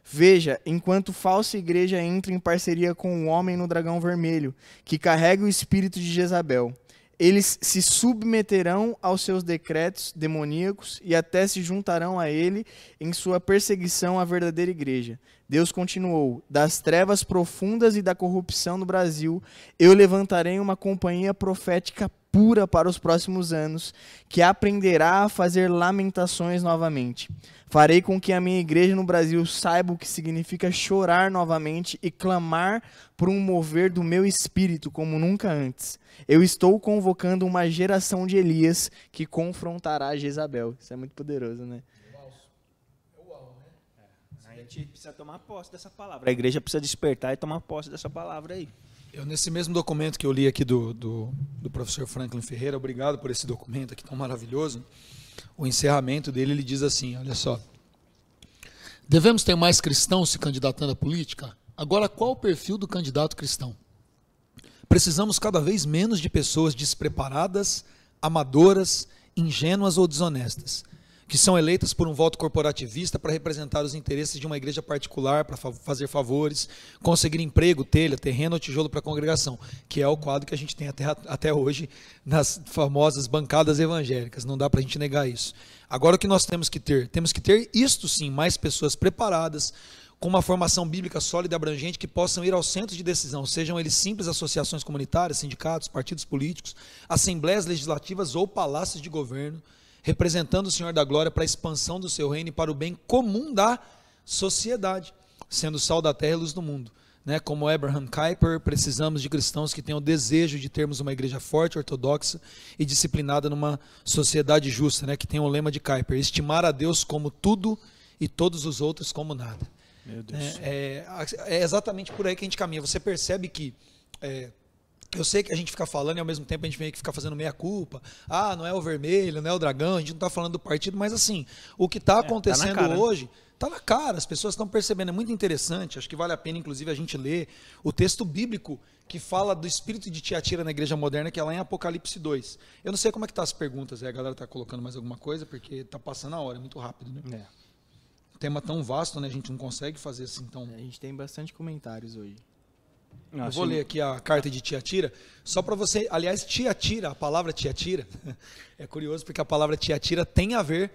Veja, enquanto falsa igreja entra em parceria com o homem no dragão vermelho, que carrega o espírito de Jezabel. Eles se submeterão aos seus decretos demoníacos e até se juntarão a ele em sua perseguição à verdadeira igreja. Deus continuou: Das trevas profundas e da corrupção no Brasil, eu levantarei uma companhia profética pura para os próximos anos, que aprenderá a fazer lamentações novamente. Farei com que a minha igreja no Brasil saiba o que significa chorar novamente e clamar por um mover do meu espírito como nunca antes. Eu estou convocando uma geração de Elias que confrontará Jezabel. Isso é muito poderoso, né? A gente precisa tomar posse dessa palavra. A igreja precisa despertar e tomar posse dessa palavra aí. Eu, nesse mesmo documento que eu li aqui do, do, do, professor Franklin Ferreira, obrigado por esse documento aqui tão maravilhoso. O encerramento dele, ele diz assim: olha só. Devemos ter mais cristãos se candidatando à política? Agora, qual o perfil do candidato cristão? Precisamos cada vez menos de pessoas despreparadas, amadoras, ingênuas ou desonestas que são eleitas por um voto corporativista para representar os interesses de uma igreja particular, para fa fazer favores, conseguir emprego, telha, terreno ou tijolo para a congregação, que é o quadro que a gente tem até, até hoje nas famosas bancadas evangélicas. Não dá para a gente negar isso. Agora o que nós temos que ter? Temos que ter isto sim, mais pessoas preparadas, com uma formação bíblica sólida e abrangente que possam ir aos centros de decisão, sejam eles simples associações comunitárias, sindicatos, partidos políticos, assembleias legislativas ou palácios de governo, representando o Senhor da glória para a expansão do seu reino e para o bem comum da sociedade, sendo sal da terra e luz do mundo. né, como Abraham Kuyper, precisamos de cristãos que tenham o desejo de termos uma igreja forte, ortodoxa e disciplinada numa sociedade justa, né, que tem o lema de Kuyper, estimar a Deus como tudo e todos os outros como nada. Meu Deus. É, é, é exatamente por aí que a gente caminha. Você percebe que é, eu sei que a gente fica falando e ao mesmo tempo a gente vem que ficar fazendo meia culpa. Ah, não é o vermelho, não é o dragão, a gente não está falando do partido, mas assim, o que está acontecendo tá na cara, né? hoje está na cara, as pessoas estão percebendo, é muito interessante, acho que vale a pena inclusive a gente ler o texto bíblico que fala do espírito de Tiatira na igreja moderna, que é lá em Apocalipse 2. Eu não sei como é que tá as perguntas, aí a galera está colocando mais alguma coisa, porque está passando a hora, é muito rápido, né? É. tema tão vasto, né? A gente não consegue fazer assim tão. A gente tem bastante comentários hoje. Vou ler aqui a carta de Tiatira, só para você. Aliás, Tiatira, a palavra Tiatira, é curioso porque a palavra Tiatira tem a ver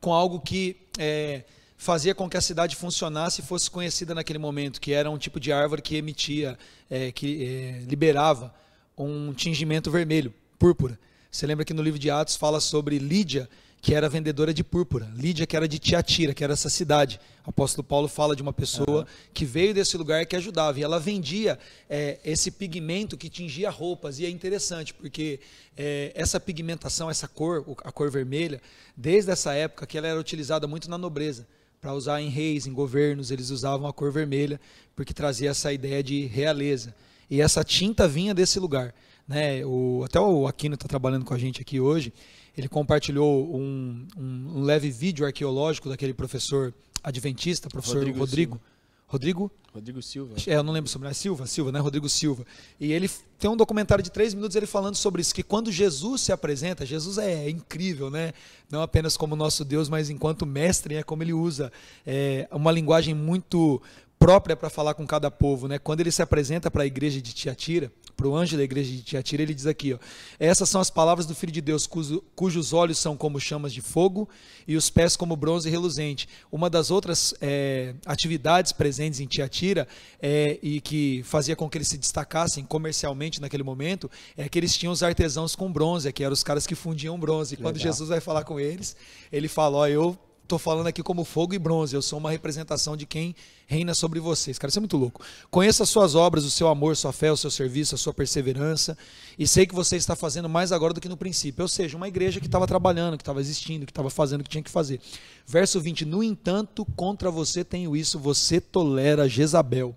com algo que é, fazia com que a cidade funcionasse e fosse conhecida naquele momento, que era um tipo de árvore que emitia, é, que é, liberava um tingimento vermelho, púrpura. Você lembra que no livro de Atos fala sobre Lídia, que era vendedora de púrpura. Lídia, que era de Tiatira, que era essa cidade. O apóstolo Paulo fala de uma pessoa que veio desse lugar que ajudava. E ela vendia é, esse pigmento que tingia roupas. E é interessante, porque é, essa pigmentação, essa cor, a cor vermelha, desde essa época que ela era utilizada muito na nobreza. Para usar em reis, em governos, eles usavam a cor vermelha, porque trazia essa ideia de realeza. E essa tinta vinha desse lugar. Né? O, até o Aquino está trabalhando com a gente aqui hoje. Ele compartilhou um, um- leve vídeo arqueológico daquele professor adventista, professor Rodrigo Rodrigo. Rodrigo? Rodrigo Silva. É, eu não lembro sobre, é Silva, Silva, né? Rodrigo Silva. E ele tem um documentário de três minutos ele falando sobre isso, que quando Jesus se apresenta, Jesus é incrível, né? Não apenas como nosso Deus, mas enquanto mestre, é como ele usa é, uma linguagem muito própria para falar com cada povo, né? Quando ele se apresenta para a igreja de Tiatira, para o anjo da igreja de Tiatira, ele diz aqui, ó, essas são as palavras do Filho de Deus, cujo- cujos olhos são como chamas de fogo e os pés como bronze reluzente. Uma das outras é, atividades presentes em Tiatira é, e que fazia com que eles se destacassem comercialmente naquele momento é que eles tinham os artesãos com bronze, que eram os caras que fundiam bronze. E quando Legal. Jesus vai falar com eles, ele fala, ó, eu Estou falando aqui como fogo e bronze. Eu sou uma representação de quem reina sobre vocês. Cara, isso é muito louco. Conheça as suas obras, o seu amor, sua fé, o seu serviço, a sua perseverança. E sei que você está fazendo mais agora do que no princípio. Ou seja, uma igreja que estava trabalhando, que estava existindo, que estava fazendo o que tinha que fazer. Verso 20. No entanto, contra você tenho isso. Você tolera Jezabel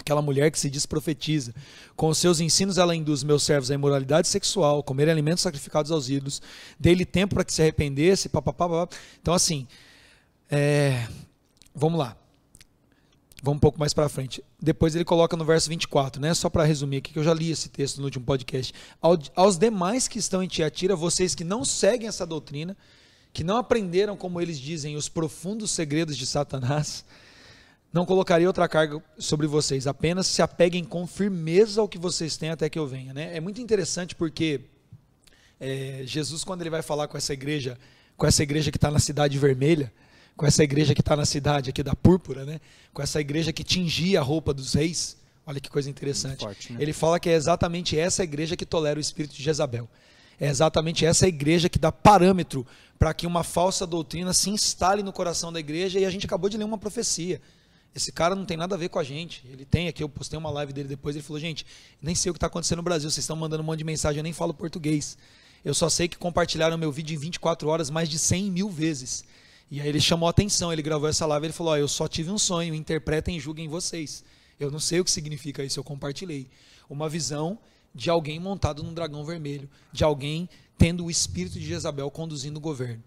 aquela mulher que se diz profetiza. Com os seus ensinos, ela induz meus servos à imoralidade sexual, comer alimentos sacrificados aos ídolos, dei-lhe tempo para que se arrependesse, papapá. Então, assim, é, vamos lá. Vamos um pouco mais para frente. Depois ele coloca no verso 24, né? Só para resumir aqui, que eu já li esse texto no último podcast. Ao- aos demais que estão em Tiatira, vocês que não seguem essa doutrina, que não aprenderam, como eles dizem, os profundos segredos de Satanás, não colocaria outra carga sobre vocês, apenas se apeguem com firmeza ao que vocês têm até que eu venha. Né? É muito interessante porque é, Jesus, quando ele vai falar com essa igreja, com essa igreja que está na cidade vermelha, com essa igreja que está na cidade aqui da púrpura, né? com essa igreja que tingia a roupa dos reis, olha que coisa interessante. forte, né? Ele fala que é exatamente essa igreja que tolera o espírito de Jezabel. É exatamente essa igreja que dá parâmetro para que uma falsa doutrina se instale no coração da igreja e a gente acabou de ler uma profecia. Esse cara não tem nada a ver com a gente. Ele tem aqui, eu postei uma live dele depois, ele falou, gente, nem sei o que está acontecendo no Brasil, vocês estão mandando um monte de mensagem, eu nem falo português. Eu só sei que compartilharam meu vídeo em 24 horas mais de 100 mil vezes. E aí ele chamou a atenção, ele gravou essa live, ele falou, ó, eu só tive um sonho, interpretem e julguem vocês. Eu não sei o que significa isso, eu compartilhei. Uma visão de alguém montado num dragão vermelho, de alguém tendo o espírito de Jezabel conduzindo o governo.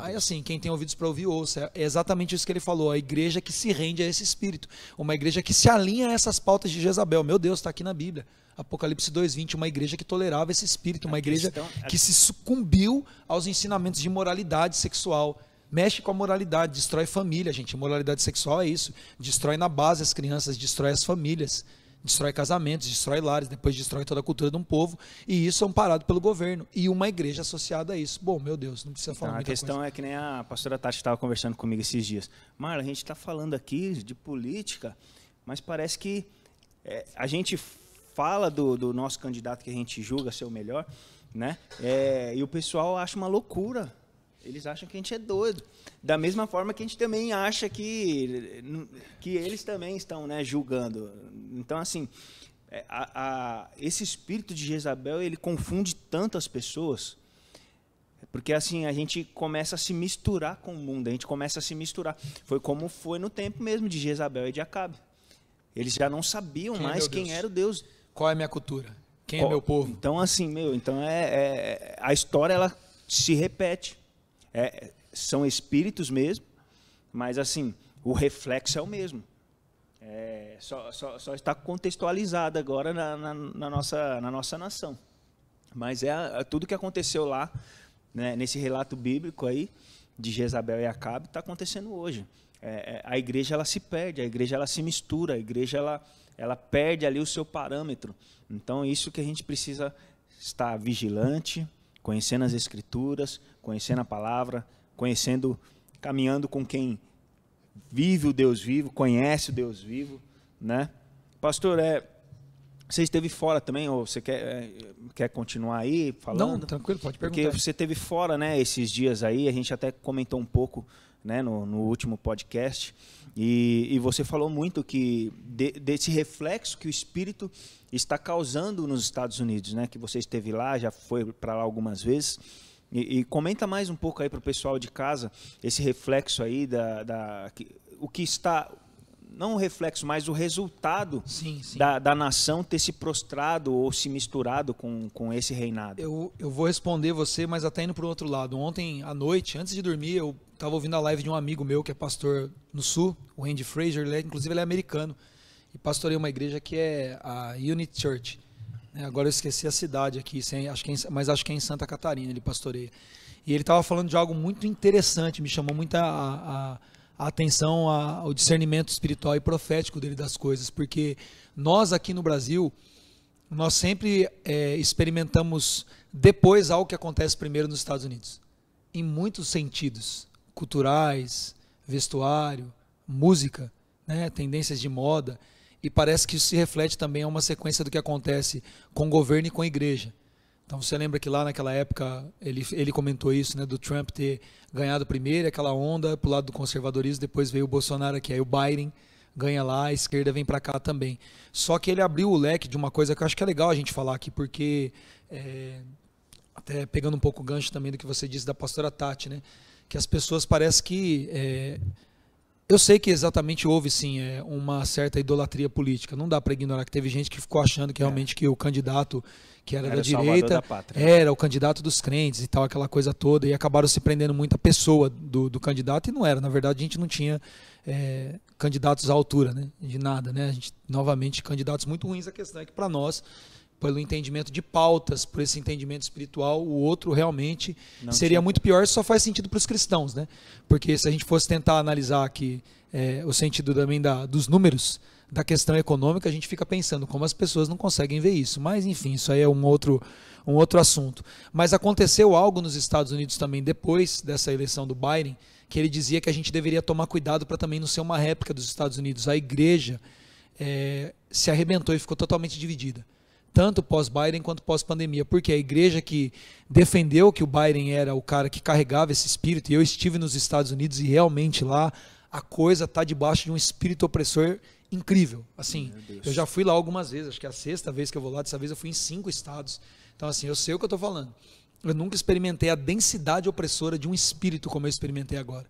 Aí assim, quem tem ouvidos para ouvir, ouça. É exatamente isso que ele falou. A igreja que se rende a esse espírito. Uma igreja que se alinha a essas pautas de Jezabel. Meu Deus, está aqui na Bíblia. Apocalipse 2,20. Uma igreja que tolerava esse espírito. Uma igreja a- que se sucumbiu aos ensinamentos de moralidade sexual. Mexe com a moralidade, destrói família, gente. Moralidade sexual é isso. Destrói na base as crianças, destrói as famílias. Destrói casamentos, destrói lares, depois destrói toda a cultura de um povo. E isso é amparado pelo governo. E uma igreja associada a isso. Bom, meu Deus, não precisa falar Então, a questão coisa. é que nem a pastora Tati estava conversando comigo esses dias. Marla, a gente está falando aqui de política, mas parece que é, a gente fala do, do nosso candidato que a gente julga ser o melhor, né? É, e o pessoal acha uma loucura. Eles acham que a gente é doido. Da mesma forma que a gente também acha que, que eles também estão né, julgando. Então, assim, é, a, a, esse espírito de Jezabel, ele confunde tantas pessoas, porque assim, a gente começa a se misturar com o mundo, a gente começa a se misturar. Foi como foi no tempo mesmo de Jezabel e de Acabe. Eles já não sabiam Quem é mais quem Deus? era o Deus Qual é a minha cultura? Quem é Ó, meu povo? Então, assim, meu, então é, é- a história ela se repete. É, são espíritos mesmo, mas assim, o reflexo é o mesmo. É, só, só, só está contextualizado agora na, na- na nossa, na nossa nação. Mas é, é tudo que aconteceu lá, né, nesse relato bíblico aí, de Jezabel e Acabe, está acontecendo hoje. É, é, a igreja ela se perde, a igreja ela se mistura, a igreja ela, ela perde ali o seu parâmetro. Então, isso que a gente precisa estar vigilante, conhecendo as escrituras, conhecendo a palavra, conhecendo, caminhando com quem vive o Deus vivo, conhece o Deus vivo, né? Pastor, é, você esteve fora também, ou você quer, é, quer continuar aí falando? Não, tranquilo, pode Porque perguntar. você teve fora, né, esses dias aí, a gente até comentou um pouco, né, no, no último podcast, e, e você falou muito que de- desse reflexo que o Espírito está causando nos Estados Unidos, né, que você esteve lá, já foi para lá algumas vezes, e, e comenta mais um pouco aí para o pessoal de casa esse reflexo aí da, da que- o que está não o reflexo, mas o resultado Sim, sim. da, da nação ter se prostrado ou se misturado com, com esse reinado. Eu, eu vou responder você, mas até indo para o outro lado. Ontem à noite, antes de dormir, eu estava ouvindo a live de um amigo meu que é pastor no Sul, o Randy Fraser. Ele é, inclusive, ele é americano. E pastorei uma igreja que é a Unity Church. Né? Agora eu esqueci a cidade aqui, sem- acho que é mas acho que é em Santa Catarina, ele pastoreia. E ele estava falando de algo muito interessante, me chamou muita a, a- a atenção a- ao discernimento espiritual e profético dele das coisas, porque nós aqui no Brasil, nós sempre é, experimentamos depois algo que acontece primeiro nos Estados Unidos, em muitos sentidos, culturais, vestuário, música, né, tendências de moda, e parece que isso se reflete também a uma sequência do que acontece com o governo e com a igreja. Então você lembra que lá naquela época ele, ele comentou isso, né, do Trump ter ganhado primeiro aquela onda pro lado do conservadorismo, depois veio o Bolsonaro aqui, aí o Biden ganha lá, a esquerda vem para cá também. Só que ele abriu o leque de uma coisa que eu acho que é legal a gente falar aqui, porque é, até pegando um pouco o gancho também do que você disse da pastora Tati, né, que as pessoas parece que é, eu sei que exatamente houve sim é, uma certa idolatria política. Não dá para ignorar que teve gente que ficou achando que realmente que o candidato que era, Era da direita da era o candidato dos crentes e tal, aquela coisa toda, e acabaram se prendendo muito a pessoa do, do candidato, e não era. Na verdade, a gente não tinha é, candidatos à altura, né? De nada, né? A gente, novamente, candidatos muito ruins. A questão é que, para nós, pelo entendimento de pautas, por esse entendimento espiritual, o outro realmente Não seria tinha. muito pior, só faz sentido para os cristãos, né? Porque se a gente fosse tentar analisar aqui é, o sentido também da, dos números da questão econômica, a gente fica pensando como as pessoas não conseguem ver isso. Mas, enfim, isso aí é um outro, um outro assunto. Mas aconteceu algo nos Estados Unidos também, depois dessa eleição do Biden, que ele dizia que a gente deveria tomar cuidado para também não ser uma réplica dos Estados Unidos. A igreja é, se arrebentou e ficou totalmente dividida. Tanto pós-Biden quanto pós-pandemia. Porque a igreja que defendeu que o Biden era o cara que carregava esse espírito, e eu estive nos Estados Unidos e realmente lá a coisa está debaixo de um espírito opressor incrível. Assim, eu já fui lá algumas vezes, acho que é a sexta vez que eu vou lá, dessa vez eu fui em cinco estados. Então, assim, eu sei o que eu estou falando. Eu nunca experimentei a densidade opressora de um espírito como eu experimentei agora.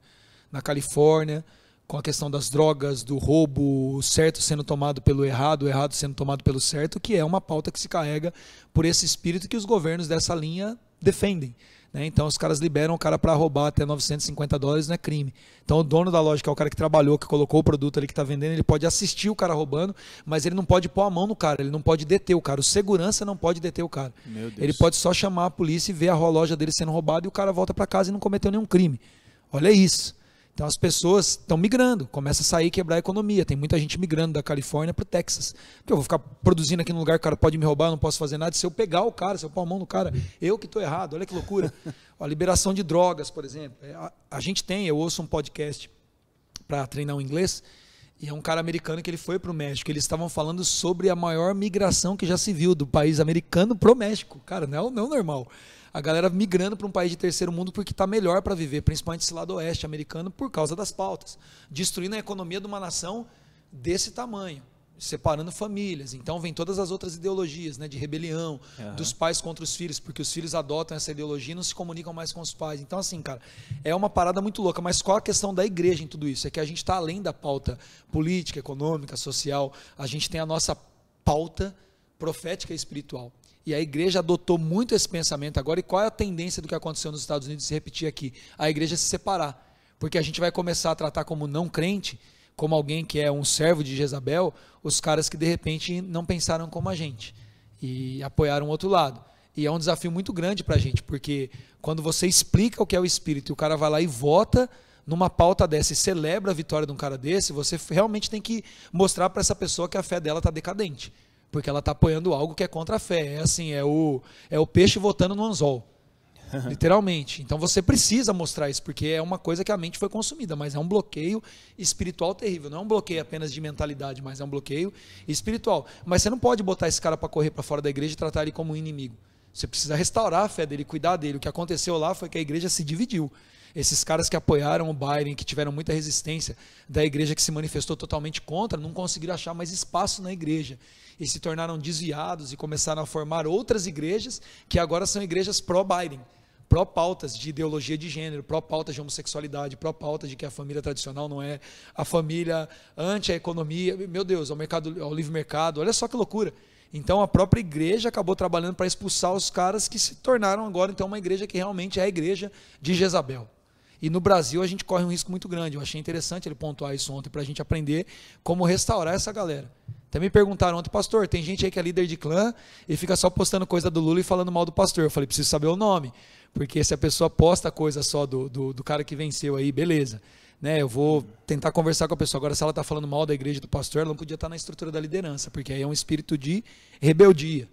Na Califórnia, com a questão das drogas, do roubo, o certo sendo tomado pelo errado, o errado sendo tomado pelo certo, que é uma pauta que se carrega por esse espírito que os governos dessa linha defendem. né? Então os caras liberam o cara para roubar até 950 dólares, não é crime. Então o dono da loja, que é o cara que trabalhou, que colocou o produto ali que está vendendo, ele pode assistir o cara roubando, mas ele não pode pôr a mão no cara, ele não pode deter o cara. O segurança não pode deter o cara. Ele pode só chamar a polícia e ver a loja dele sendo roubada e o cara volta para casa e não cometeu nenhum crime. Olha isso. Então as pessoas estão migrando, começa a sair e quebrar a economia. Tem muita gente migrando da Califórnia para o Texas. Porque eu vou ficar produzindo aqui num lugar que o cara pode me roubar, eu não posso fazer nada. Se eu pegar o cara, se eu pôr a mão no cara, eu que estou errado. Olha que loucura. a liberação de drogas, por exemplo. É, A, a gente tem, eu ouço um podcast para treinar o inglês E é um cara americano que ele foi para o México. Eles estavam falando sobre a maior migração que já se viu do país americano pro México. Cara, não, não normal. A galera migrando para um país de terceiro mundo porque está melhor para viver, principalmente esse lado oeste americano, por causa das pautas. Destruindo a economia de uma nação desse tamanho separando famílias. Então vem todas as outras ideologias, né, de rebelião, uhum. dos pais contra os filhos, porque os filhos adotam essa ideologia e não se comunicam mais com os pais. Então assim, cara, é uma parada muito louca. Mas qual a questão da igreja em tudo isso? É que a gente está além da pauta política, econômica, social. A gente tem a nossa pauta profética e espiritual. E a igreja adotou muito esse pensamento agora. E qual é a tendência do que aconteceu nos Estados Unidos se repetir aqui? A igreja se separar. Porque a gente vai começar a tratar como não crente como alguém que é um servo de Jezabel, os caras que de repente não pensaram como a gente e apoiaram o outro lado. E é um desafio muito grande para a gente, porque quando você explica o que é o Espírito e o cara vai lá e vota numa pauta dessa e celebra a vitória de um cara desse, você realmente tem que mostrar para essa pessoa que a fé dela está decadente, porque ela está apoiando algo que é contra a fé. É assim, é o, é o peixe votando no anzol. Literalmente. Então você precisa mostrar isso, porque é uma coisa que a mente foi consumida, mas é um bloqueio espiritual terrível. Não é um bloqueio apenas de mentalidade, mas é um bloqueio espiritual. Mas você não pode botar esse cara para correr para fora da igreja e tratar ele como um inimigo. Você precisa restaurar a fé dele, cuidar dele. O que aconteceu lá foi que a igreja se dividiu. Esses caras que apoiaram o Biden, que tiveram muita resistência da igreja que se manifestou totalmente contra, não conseguiram achar mais espaço na igreja e se tornaram desviados e começaram a formar outras igrejas que agora são igrejas pró-Biden pró-pautas de ideologia de gênero, pró-pautas de homossexualidade, pró-pautas de que a família tradicional não é a família anti a economia. Meu Deus, ao, mercado, ao livre mercado, olha só que loucura. Então a própria igreja acabou trabalhando para expulsar os caras que se tornaram agora então uma igreja que realmente é a igreja de Jezabel. E no Brasil a gente corre um risco muito grande. Eu achei interessante ele pontuar isso ontem para a gente aprender como restaurar essa galera. Até me perguntaram ontem, pastor, tem gente aí que é líder de clã e fica só postando coisa do Lula e falando mal do pastor. Eu falei, preciso saber o nome. Porque se a pessoa posta coisa só do, do, do cara que venceu aí, beleza. Né, eu vou tentar conversar com a pessoa. Agora, se ela está falando mal da igreja do pastor, ela não podia estar tá na estrutura da liderança, porque aí é um espírito de rebeldia.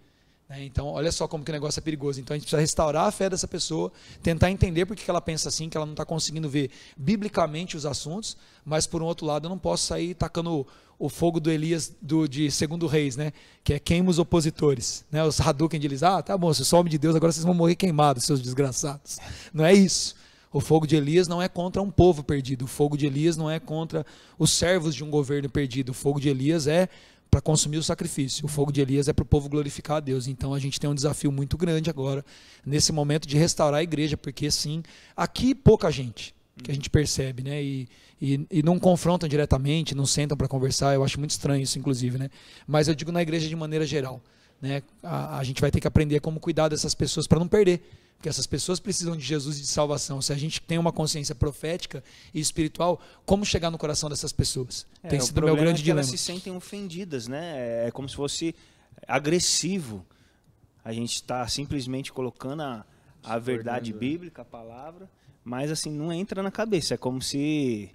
Né? Então, olha só como que o negócio é perigoso. Então, a gente precisa restaurar a fé dessa pessoa, tentar entender por que ela pensa assim, que ela não está conseguindo ver biblicamente os assuntos, mas, por um outro lado, eu não posso sair tacando o fogo do Elias do, de Segundo Reis, né? que é queima os opositores. Né? Os Hadouken eles, ah, tá bom, vocês são homem de Deus, agora vocês vão morrer queimados, seus desgraçados. Não é isso. O fogo de Elias não é contra um povo perdido. O fogo de Elias não é contra os servos de um governo perdido. O fogo de Elias é para consumir o sacrifício. O fogo de Elias é para o povo glorificar a Deus. Então a gente tem um desafio muito grande agora, nesse momento, de restaurar a igreja, porque sim, aqui pouca gente, que a gente percebe, né? E, e, e não confrontam diretamente, não sentam para conversar. Eu acho muito estranho isso, inclusive, né? Mas eu digo na igreja de maneira geral. Né? A, a gente vai ter que aprender como cuidar dessas pessoas para não perder. Porque essas pessoas precisam de Jesus e de salvação. Se a gente tem uma consciência profética e espiritual, como chegar no coração dessas pessoas? É, tem sido o meu grande é dilema. Elas se sentem ofendidas, né? É como se fosse agressivo. A gente está simplesmente colocando a, a verdade bíblica, a palavra, mas assim não entra na cabeça. É como se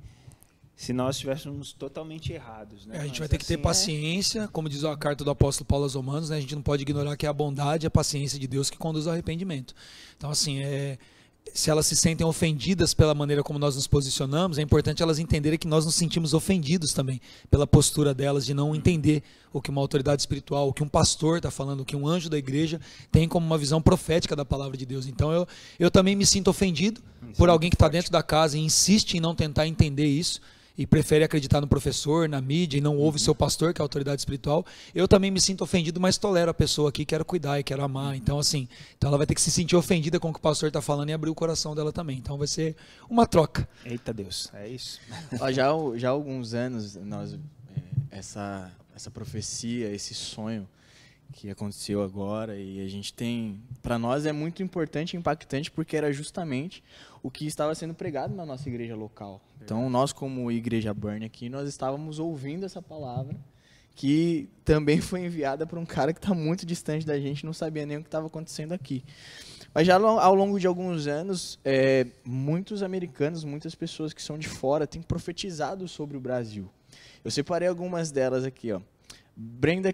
se nós estivéssemos totalmente errados. Né? É, a gente Mas vai ter que ter assim, é paciência, como diz a carta do apóstolo Paulo aos Romanos, né? a gente não pode ignorar que é a bondade e a paciência de Deus que conduz ao arrependimento. Então, assim, é, se elas se sentem ofendidas pela maneira como nós nos posicionamos, é importante elas entenderem que nós nos sentimos ofendidos também pela postura delas de não entender o que uma autoridade espiritual, o que um pastor está falando, o que um anjo da igreja tem como uma visão profética da palavra de Deus. Então eu, eu também me sinto ofendido isso por alguém que está dentro da casa e insiste em não tentar entender isso e prefere acreditar no professor, na mídia e não ouve uhum. seu pastor, que é a autoridade espiritual, eu também me sinto ofendido, mas tolero a pessoa aqui, quero cuidar e quero amar. Então, assim, então ela vai ter que se sentir ofendida com o que o pastor está falando e abrir o coração dela também. Então vai ser uma troca. Eita Deus, é isso. já, já há alguns anos, nós, é, essa, essa profecia, esse sonho que aconteceu agora e a gente tem para nós é muito importante e impactante porque era justamente o que estava sendo pregado na nossa igreja local. Então nós como igreja Burn aqui nós estávamos ouvindo essa palavra que também foi enviada por um cara que está muito distante da gente, não sabia nem o que estava acontecendo aqui. Mas já ao longo de alguns anos, é, muitos americanos, muitas pessoas que são de fora têm profetizado sobre o Brasil. Eu separei algumas delas aqui, ó. Brenda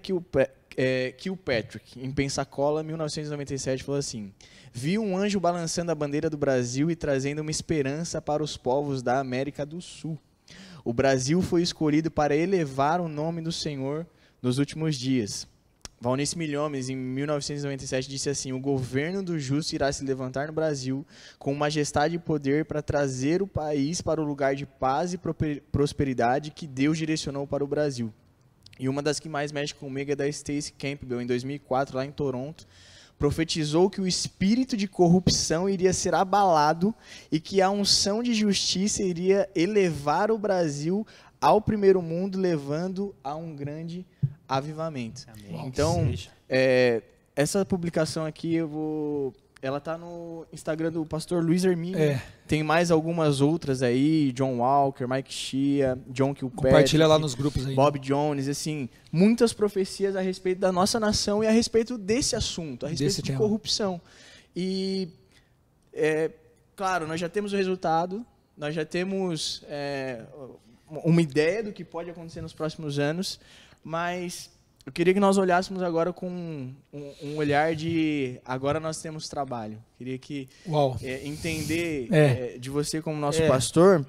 é, Kilpatrick, em Pensacola, 1997, falou assim: Vi um anjo balançando a bandeira do Brasil e trazendo uma esperança para os povos da América do Sul. O Brasil foi escolhido para elevar o nome do Senhor nos últimos dias. Valnice Milhomes, em 1997, disse assim: O governo do justo irá se levantar no Brasil com majestade e poder para trazer o país para o lugar de paz e prosperidade que Deus direcionou para o Brasil. E uma das que mais mexe comigo é da Stacey Campbell, em 2004, lá em Toronto. Profetizou que o espírito de corrupção iria ser abalado e que a unção de justiça iria elevar o Brasil ao primeiro mundo, levando a um grande avivamento. Amém. Então, é, essa publicação aqui eu vou ela tá no Instagram do pastor Luiz Hermínio. É. Tem mais algumas outras aí, John Walker, Mike Shea, John Kilpatrick. Compartilha lá nos grupos aí. Bob Jones, assim, muitas profecias a respeito da nossa nação e a respeito desse assunto, a respeito desse de tema. corrupção. E, é, claro, nós já temos o resultado, nós já temos é, uma ideia do que pode acontecer nos próximos anos, mas eu queria que nós olhássemos agora com um, um olhar de agora nós temos trabalho. Queria que é, entender é. É, de você como nosso é. pastor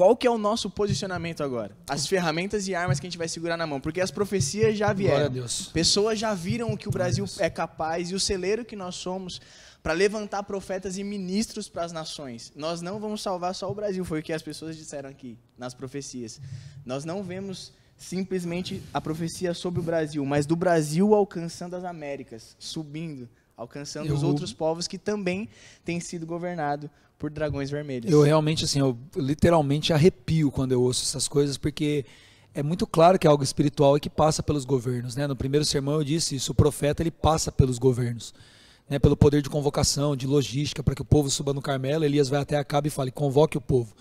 qual que é o nosso posicionamento agora? As ferramentas e armas que a gente vai segurar na mão, porque as profecias já vieram. Pessoas já viram o que o Brasil é capaz e o celeiro que nós somos para levantar profetas e ministros para as nações. Nós não vamos salvar só o Brasil, foi o que as pessoas disseram aqui nas profecias. Nós não vemos simplesmente a profecia sobre o Brasil, mas do Brasil alcançando as Américas, subindo, alcançando eu, os outros povos que também têm sido governados por dragões vermelhos. Eu realmente, assim, eu literalmente arrepio quando eu ouço essas coisas, porque é muito claro que é algo espiritual e que passa pelos governos. Né? No primeiro sermão eu disse isso, o profeta ele passa pelos governos. Né, pelo poder de convocação, de logística, para que o povo suba no Carmelo, Elias vai até Acabe e fale, convoque o povo.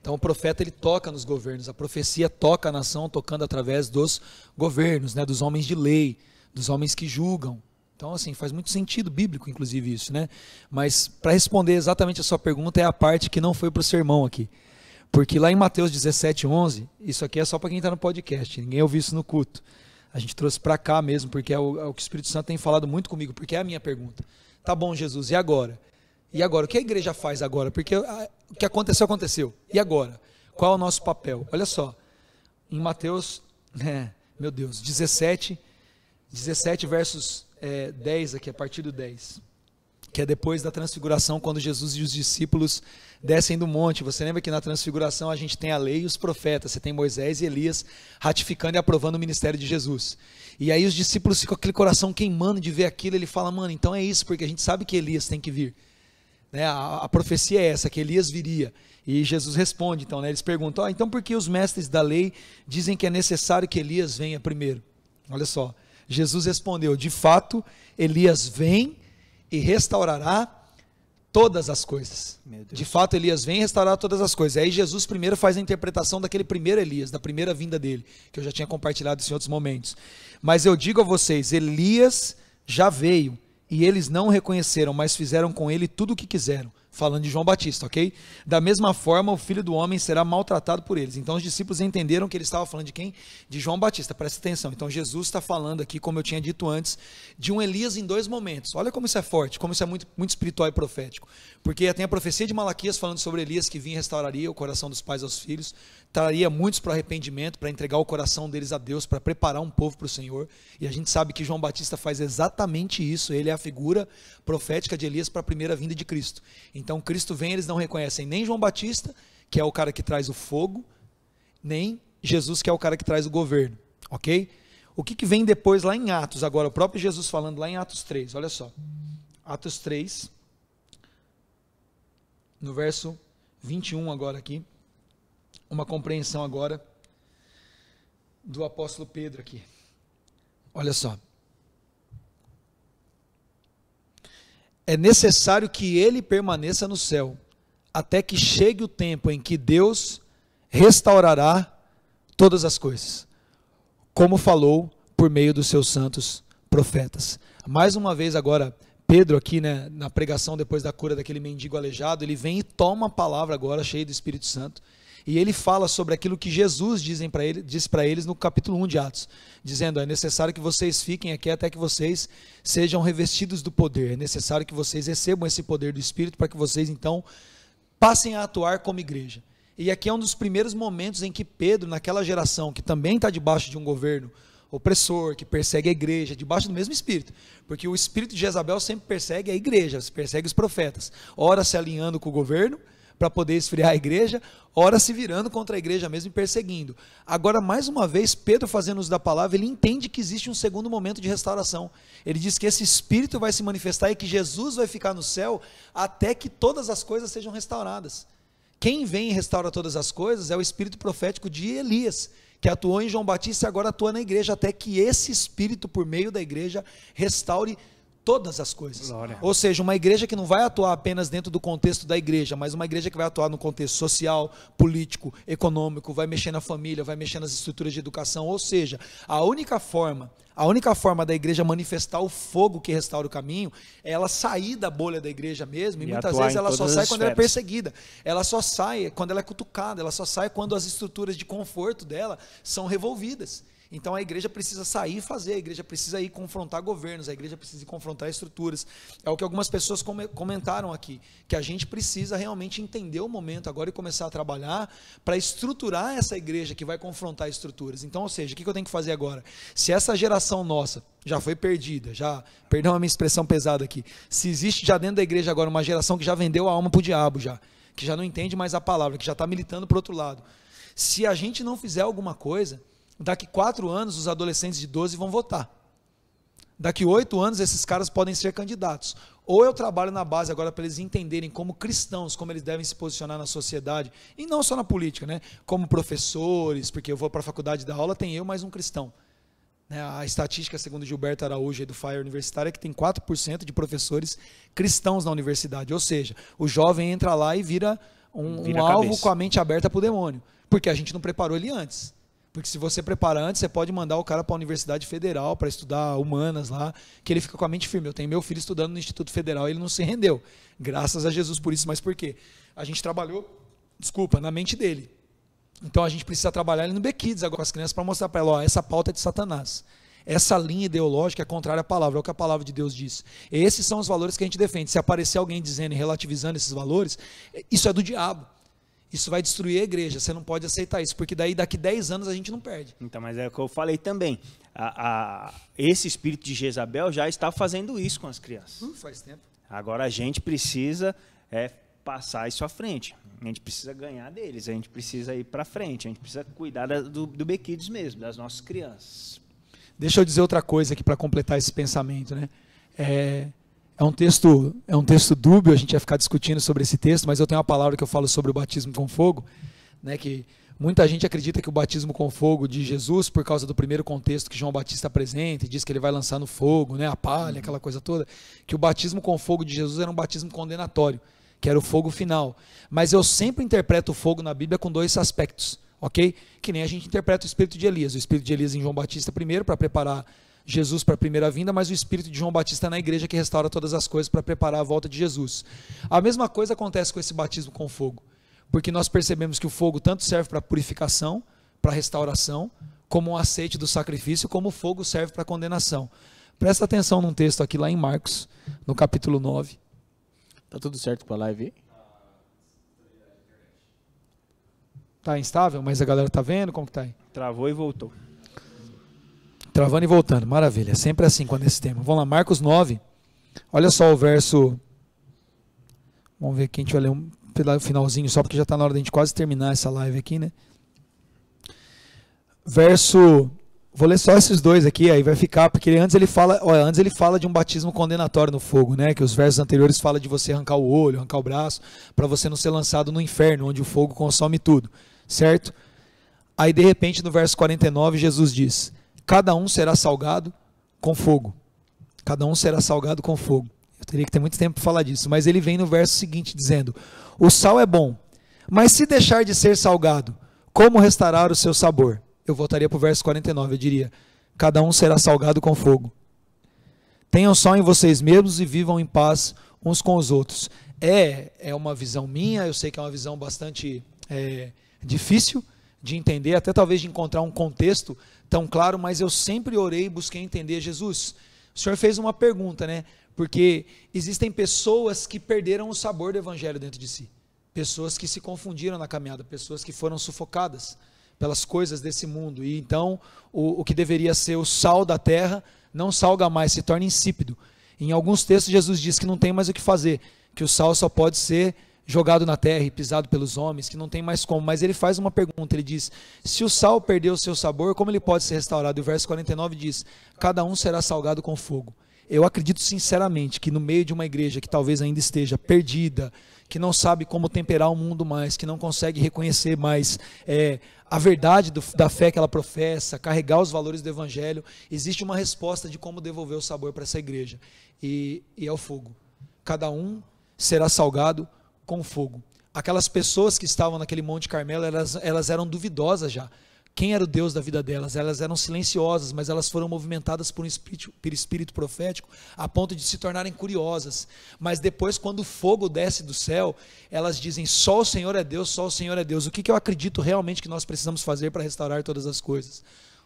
Então o profeta ele toca nos governos, a profecia toca a nação tocando através dos governos, né, dos homens de lei, dos homens que julgam. Então assim, faz muito sentido bíblico inclusive isso, né? Mas para responder exatamente a sua pergunta é a parte que não foi para o sermão aqui. Porque lá em Mateus 17, 11, isso aqui é só para quem está no podcast, ninguém ouviu isso no culto. A gente trouxe para cá mesmo, porque é o, é o que o Espírito Santo tem falado muito comigo, porque é a minha pergunta. Tá bom, Jesus, e agora? E agora? O que a igreja faz agora? Porque ah, o que aconteceu, aconteceu. E agora? Qual é o nosso papel? Olha só, em Mateus, né, meu Deus, 17, 17 versos é, 10 aqui, a partir do 10. Que é depois da transfiguração, quando Jesus e os discípulos descem do monte. Você lembra que na transfiguração a gente tem a lei e os profetas. Você tem Moisés e Elias ratificando e aprovando o ministério de Jesus. E aí os discípulos ficam com aquele coração queimando de ver aquilo. Ele fala, mano, então é isso, porque a gente sabe que Elias tem que vir. Né? A, a, profecia é essa, que Elias viria. E Jesus responde, então, né? eles perguntam, ah, então por que os mestres da lei dizem que é necessário que Elias venha primeiro? Olha só, Jesus respondeu, de fato, Elias vem e restaurará todas as coisas. De fato, Elias vem restaurar todas as coisas. Aí Jesus primeiro faz a interpretação daquele primeiro Elias, da primeira vinda dele, que eu já tinha compartilhado isso em outros momentos. Mas eu digo a vocês, Elias já veio e eles não o reconheceram, mas fizeram com ele tudo o que quiseram. Falando de João Batista, ok? Da mesma forma, o filho do homem será maltratado por eles. Então os discípulos entenderam que ele estava falando de quem? De João Batista, presta atenção. Então Jesus está falando aqui, como eu tinha dito antes, de um Elias em dois momentos. Olha como isso é forte, como isso é muito, muito espiritual e profético. Porque tem a profecia de Malaquias falando sobre Elias que vinha e restauraria o coração dos pais aos filhos traria muitos para arrependimento, para entregar o coração deles a Deus, para preparar um povo para o Senhor. E a gente sabe que João Batista faz exatamente isso. Ele é a figura profética de Elias para a primeira vinda de Cristo. Então Cristo vem, eles não reconhecem nem João Batista, que é o cara que traz o fogo, nem Jesus, que é o cara que traz o governo. Ok? O que, que vem depois lá em Atos? Agora, o próprio Jesus falando lá em Atos 3, olha só. Atos 3, no verso 21 agora aqui uma compreensão agora do apóstolo Pedro aqui. Olha só. É necessário que ele permaneça no céu, até que chegue o tempo em que Deus restaurará todas as coisas, como falou por meio dos seus santos profetas. Mais uma vez agora, Pedro aqui, né, na pregação depois da cura daquele mendigo aleijado, ele vem e toma a palavra agora cheia do Espírito Santo e ele fala sobre aquilo que Jesus dizem ele, diz para eles no capítulo 1 de Atos, dizendo: é necessário que vocês fiquem aqui até que vocês sejam revestidos do poder, é necessário que vocês recebam esse poder do Espírito para que vocês então passem a atuar como igreja. E aqui é um dos primeiros momentos em que Pedro, naquela geração que também está debaixo de um governo opressor, que persegue a igreja, debaixo do mesmo espírito. Porque o espírito de Jezabel sempre persegue a igreja, persegue os profetas. Ora se alinhando com o governo, para poder esfriar a igreja, ora se virando contra a igreja mesmo e perseguindo. Agora, mais uma vez, Pedro fazendo uso da palavra, ele entende que existe um segundo momento de restauração. Ele diz que esse espírito vai se manifestar e que Jesus vai ficar no céu até que todas as coisas sejam restauradas. Quem vem e restaura todas as coisas é o espírito profético de Elias, que atuou em João Batista e agora atua na igreja, até que esse espírito, por meio da igreja, restaure todas as coisas. Glória. Ou seja, uma igreja que não vai atuar apenas dentro do contexto da igreja, mas uma igreja que vai atuar no contexto social, político, econômico, vai mexer na família, vai mexer nas estruturas de educação. Ou seja, a única forma, a única forma da igreja manifestar o fogo que restaura o caminho é ela sair da bolha da igreja mesmo. E, e muitas vezes ela só sai quando ela é perseguida. Ela só sai quando ela é cutucada. Ela só sai quando as estruturas de conforto dela são revolvidas. Então a igreja precisa sair e fazer, a igreja precisa ir confrontar governos, a igreja precisa ir confrontar estruturas. É o que algumas pessoas comentaram aqui, que a gente precisa realmente entender o momento agora e começar a trabalhar para estruturar essa igreja que vai confrontar estruturas. Então, ou seja, o que eu tenho que fazer agora? Se essa geração nossa já foi perdida, já, perdão a minha expressão pesada aqui, se existe já dentro da igreja agora uma geração que já vendeu a alma para o diabo já, que já não entende mais a palavra, que já está militando para outro lado. Se a gente não fizer alguma coisa, Daqui quatro anos, os adolescentes de 12 vão votar. Daqui oito anos, esses caras podem ser candidatos. Ou eu trabalho na base agora para eles entenderem como cristãos, como eles devem se posicionar na sociedade, e não só na política, né? como professores, porque eu vou para a faculdade da aula, tem eu mais um cristão. Né? A estatística, segundo Gilberto Araújo, do FIRE Universitário, é que tem 4% de professores cristãos na universidade. Ou seja, o jovem entra lá e vira um, vira um alvo com a mente aberta para o demônio, porque a gente não preparou ele antes. Porque se você prepara antes, você pode mandar o cara para a Universidade Federal para estudar humanas lá, que ele fica com a mente firme. Eu tenho meu filho estudando no Instituto Federal e ele não se rendeu. Graças a Jesus por isso, mas por quê? A gente trabalhou, desculpa, na mente dele. Então a gente precisa trabalhar ele no Bequides agora com as crianças para mostrar para ela, ó, essa pauta é de Satanás. Essa linha ideológica é contrária à palavra, é o que a palavra de Deus diz. Esses são os valores que a gente defende. Se aparecer alguém dizendo e relativizando esses valores, isso é do diabo. Isso vai destruir a igreja. Você não pode aceitar isso, porque daí daqui 10 anos a gente não perde. Então, mas é o que eu falei também. A, a, esse espírito de Jezabel já está fazendo isso com as crianças. Uh, faz tempo. Agora a gente precisa é, passar isso à frente. A gente precisa ganhar deles, a gente precisa ir para frente, a gente precisa cuidar da, do, do Bequides mesmo, das nossas crianças. Deixa eu dizer outra coisa aqui para completar esse pensamento, né? É, é um texto, é um texto dúbio, a gente vai ficar discutindo sobre esse texto, mas eu tenho uma palavra que eu falo sobre o batismo com fogo, né, que muita gente acredita que o batismo com fogo de Jesus, por causa do primeiro contexto que João Batista apresenta, e diz que ele vai lançar no fogo, né, a palha, aquela coisa toda, que o batismo com fogo de Jesus era um batismo condenatório, que era o fogo final. Mas eu sempre interpreto o fogo na Bíblia com dois aspectos, ok? Que nem a gente interpreta o espírito de Elias. O espírito de Elias em João Batista primeiro, para preparar Jesus para a primeira vinda, mas o espírito de João Batista na igreja que restaura todas as coisas para preparar a volta de Jesus. A mesma coisa acontece com esse batismo com fogo, porque nós percebemos que o fogo tanto serve para purificação, para restauração, como um aceite do sacrifício, como o fogo serve para condenação. Presta atenção num texto aqui lá em Marcos, no capítulo 9. Tá tudo certo para a live? Tá instável, mas a galera tá vendo como que tá aí? Travou e voltou. Travando e voltando, maravilha. Sempre assim quando esse tema. Vamos lá, Marcos 9. Olha só o verso. Vamos ver aqui, a gente vai ler um finalzinho só, porque já está na hora de a gente quase terminar essa live aqui, né? Verso. Vou ler só esses dois aqui, aí vai ficar, porque antes ele fala, ó, antes ele fala de um batismo condenatório no fogo, né? Que os versos anteriores falam de você arrancar o olho, arrancar o braço, para você não ser lançado no inferno, onde o fogo consome tudo, certo? Aí de repente no verso 49 Jesus diz: cada um será salgado com fogo. Cada um será salgado com fogo. Eu teria que ter muito tempo para falar disso, mas ele vem no verso seguinte dizendo: O sal é bom, mas se deixar de ser salgado, como restaurar o seu sabor? Eu voltaria para o verso 49, eu diria: Cada um será salgado com fogo. Tenham só em vocês mesmos e vivam em paz uns com os outros. É, é uma visão minha, eu sei que é uma visão bastante é, difícil de entender, até talvez de encontrar um contexto tão claro, mas eu sempre orei e busquei entender Jesus. O senhor fez uma pergunta, né? Porque existem pessoas que perderam o sabor do evangelho dentro de si. pessoas que se confundiram na caminhada, pessoas que foram sufocadas pelas coisas desse mundo. E então o, o que deveria ser o sal da terra não salga mais, se torna insípido. Em alguns textos, Jesus diz que não tem mais o que fazer, que o sal só pode ser jogado na terra e pisado pelos homens, que não tem mais como. Mas ele faz uma pergunta: ele diz, se o sal perdeu o seu sabor, como ele pode ser restaurado? E o verso 49 diz: cada um será salgado com fogo. Eu acredito sinceramente que no meio de uma igreja que talvez ainda esteja perdida, que não sabe como temperar o mundo mais, que não consegue reconhecer mais é, a verdade do, da fé que ela professa, carregar os valores do evangelho, existe uma resposta de como devolver o sabor para essa igreja. E, e é o fogo. Cada um será salgado com fogo. Aquelas pessoas que estavam naquele Monte Carmelo, elas, elas eram duvidosas já. Quem era o Deus da vida delas? Elas eram silenciosas, mas elas foram movimentadas por um espírito, por espírito profético a ponto de se tornarem curiosas. Mas depois, quando o fogo desce do céu, elas dizem: só o Senhor é Deus, só o Senhor é Deus. O que, que eu acredito realmente que nós precisamos fazer para restaurar todas as coisas?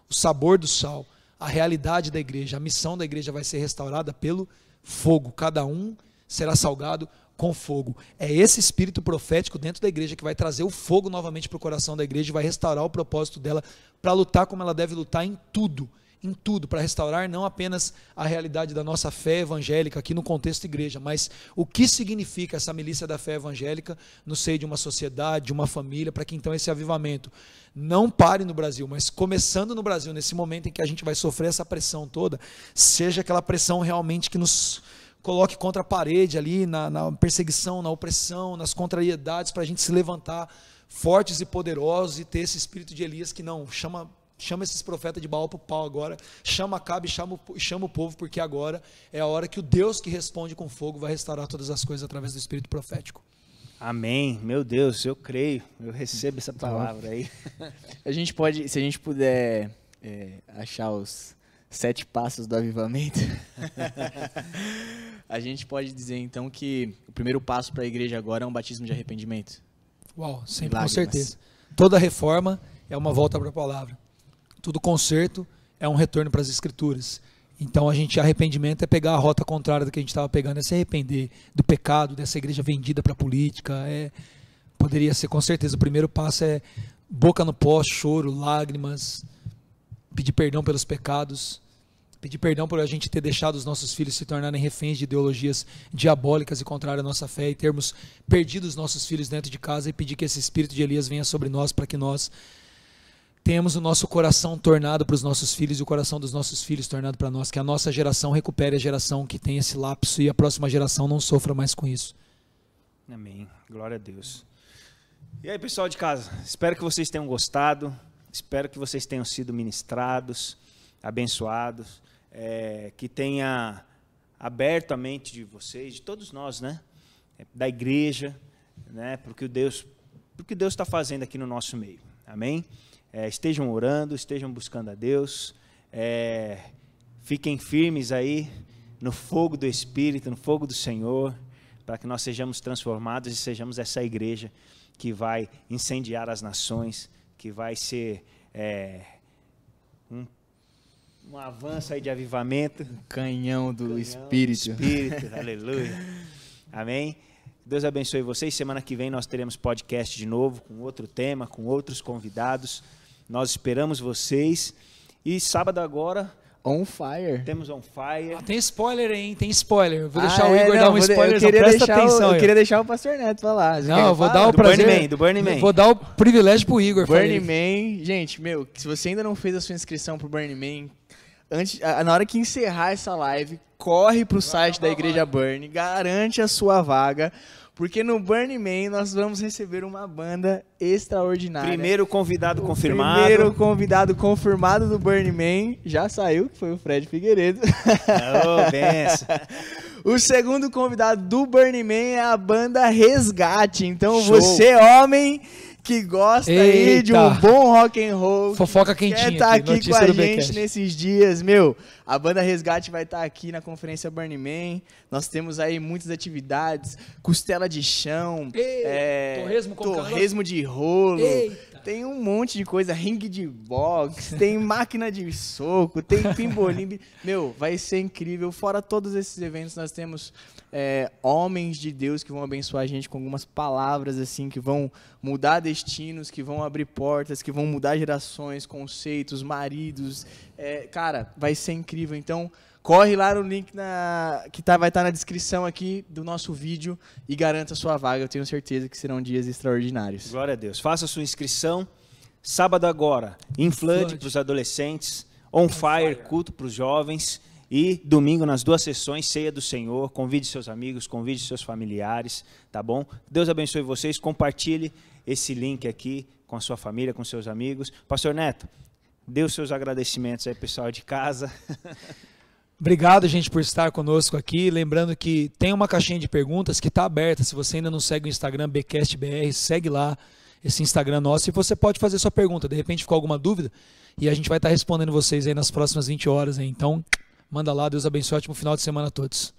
O sabor do sal, a realidade da igreja, a missão da igreja vai ser restaurada pelo fogo. Cada um será salgado com fogo. É esse espírito profético dentro da igreja que vai trazer o fogo novamente para o coração da igreja e vai restaurar o propósito dela para lutar como ela deve lutar em tudo. Em tudo, para restaurar não apenas a realidade da nossa fé evangélica aqui no contexto igreja, mas o que significa essa milícia da fé evangélica no seio de uma sociedade, de uma família, para que então esse avivamento não pare no Brasil, mas começando no Brasil, nesse momento em que a gente vai sofrer essa pressão toda, seja aquela pressão realmente que nos coloque contra a parede ali, na, na perseguição, na opressão, nas contrariedades, para a gente se levantar fortes e poderosos e ter esse espírito de Elias que não chama chama esses profetas de Baal para o pau agora, chama Acabe e chama, chama o povo, porque agora é a hora que o Deus que responde com fogo vai restaurar todas as coisas através do Espírito profético. Amém. Meu Deus, eu creio, eu recebo essa palavra aí. A gente pode, se a gente puder é, achar os sete passos do avivamento. a gente pode dizer então que o primeiro passo para a igreja agora é um batismo de arrependimento. Uau, sempre com certeza. Toda reforma é uma volta para a palavra. Todo conserto é um retorno para as escrituras. Então a gente arrependimento é pegar a rota contrária do que a gente estava pegando, é se arrepender do pecado, dessa igreja vendida para a política, é poderia ser com certeza o primeiro passo é boca no pó, choro, lágrimas, pedir perdão pelos pecados, Pedir perdão por a gente ter deixado os nossos filhos se tornarem reféns de ideologias diabólicas e contrárias à nossa fé e termos perdido os nossos filhos dentro de casa e pedir que esse espírito de Elias venha sobre nós para que nós tenhamos o nosso coração tornado para os nossos filhos e o coração dos nossos filhos tornado para nós, que a nossa geração recupere a geração que tem esse lapso e a próxima geração não sofra mais com isso. Amém. Glória a Deus. E aí, pessoal de casa, espero que vocês tenham gostado, espero que vocês tenham sido ministrados, abençoados é, que tenha aberto a mente de vocês, de todos nós, né? Da igreja, né? Porque Deus, porque Deus está fazendo aqui no nosso meio. Amém? É, estejam orando, estejam buscando a Deus. É, fiquem firmes aí no fogo do Espírito, no fogo do Senhor, para que nós sejamos transformados e sejamos essa igreja que vai incendiar as nações, que vai ser é, um avanço aí de avivamento. Um canhão do canhão Espírito. Do Espírito, aleluia. Amém. Deus abençoe vocês. Semana que vem nós teremos podcast de novo, com outro tema, com outros convidados. Nós esperamos vocês. E sábado agora. On Fire. Temos On Fire. Ah, tem spoiler aí, hein? Tem spoiler. Vou ah, deixar o é? Igor não, dar um spoiler. Eu queria, presta deixar atenção, o, eu queria deixar o Pastor Neto falar. Você não, eu vou falar? dar o do prazer. Burning Man, do Burning Man. Vou dar o privilégio pro Igor. Burning Man. Gente, meu, se você ainda não fez a sua inscrição pro Burning Man, antes, na hora que encerrar essa live, corre pro site da Igreja Burn, garante a sua vaga, porque no Burning Man nós vamos receber uma banda extraordinária. Primeiro convidado o confirmado. Primeiro convidado confirmado do Burning Man já saiu, que foi o Fred Figueiredo. Oh, benção. O segundo convidado do Burning Man é a banda Resgate. Então Show. você, homem, que gosta Eita. aí de um bom rock and roll. Fofoca quentinha. Quer estar tá aqui com a gente nesses dias, meu. A banda Resgate vai estar tá aqui na conferência Burning Man. Nós temos aí muitas atividades, costela de chão, é, torresmo, torresmo de rolo. Eita. Tem um monte de coisa, ringue de boxe, tem máquina de soco, tem pimbolim. Meu, vai ser incrível. Fora todos esses eventos, nós temos é, homens de Deus que vão abençoar a gente com algumas palavras assim que vão mudar destinos, que vão abrir portas, que vão mudar gerações, conceitos, maridos. É, cara, vai ser incrível. Então, corre lá no link na, que tá, vai estar tá na descrição aqui do nosso vídeo e garanta sua vaga. Eu tenho certeza que serão dias extraordinários. Glória a Deus. Faça a sua inscrição. Sábado agora, em Flood para os adolescentes, On, Fire, fire. culto para os jovens. E domingo, nas duas sessões, ceia do Senhor. Convide seus amigos, convide seus familiares, tá bom? Deus abençoe vocês. Compartilhe esse link aqui com a sua família, com seus amigos. Pastor Neto, dê os seus agradecimentos aí, pessoal de casa. Obrigado, gente, por estar conosco aqui. Lembrando que tem uma caixinha de perguntas que está aberta. Se você ainda não segue o Instagram BcastBR, segue lá esse Instagram nosso e você pode fazer sua pergunta. De repente ficou alguma dúvida e a gente vai estar respondendo vocês aí nas próximas 20 horas. Então, manda lá. Deus abençoe. Ótimo final de semana a todos.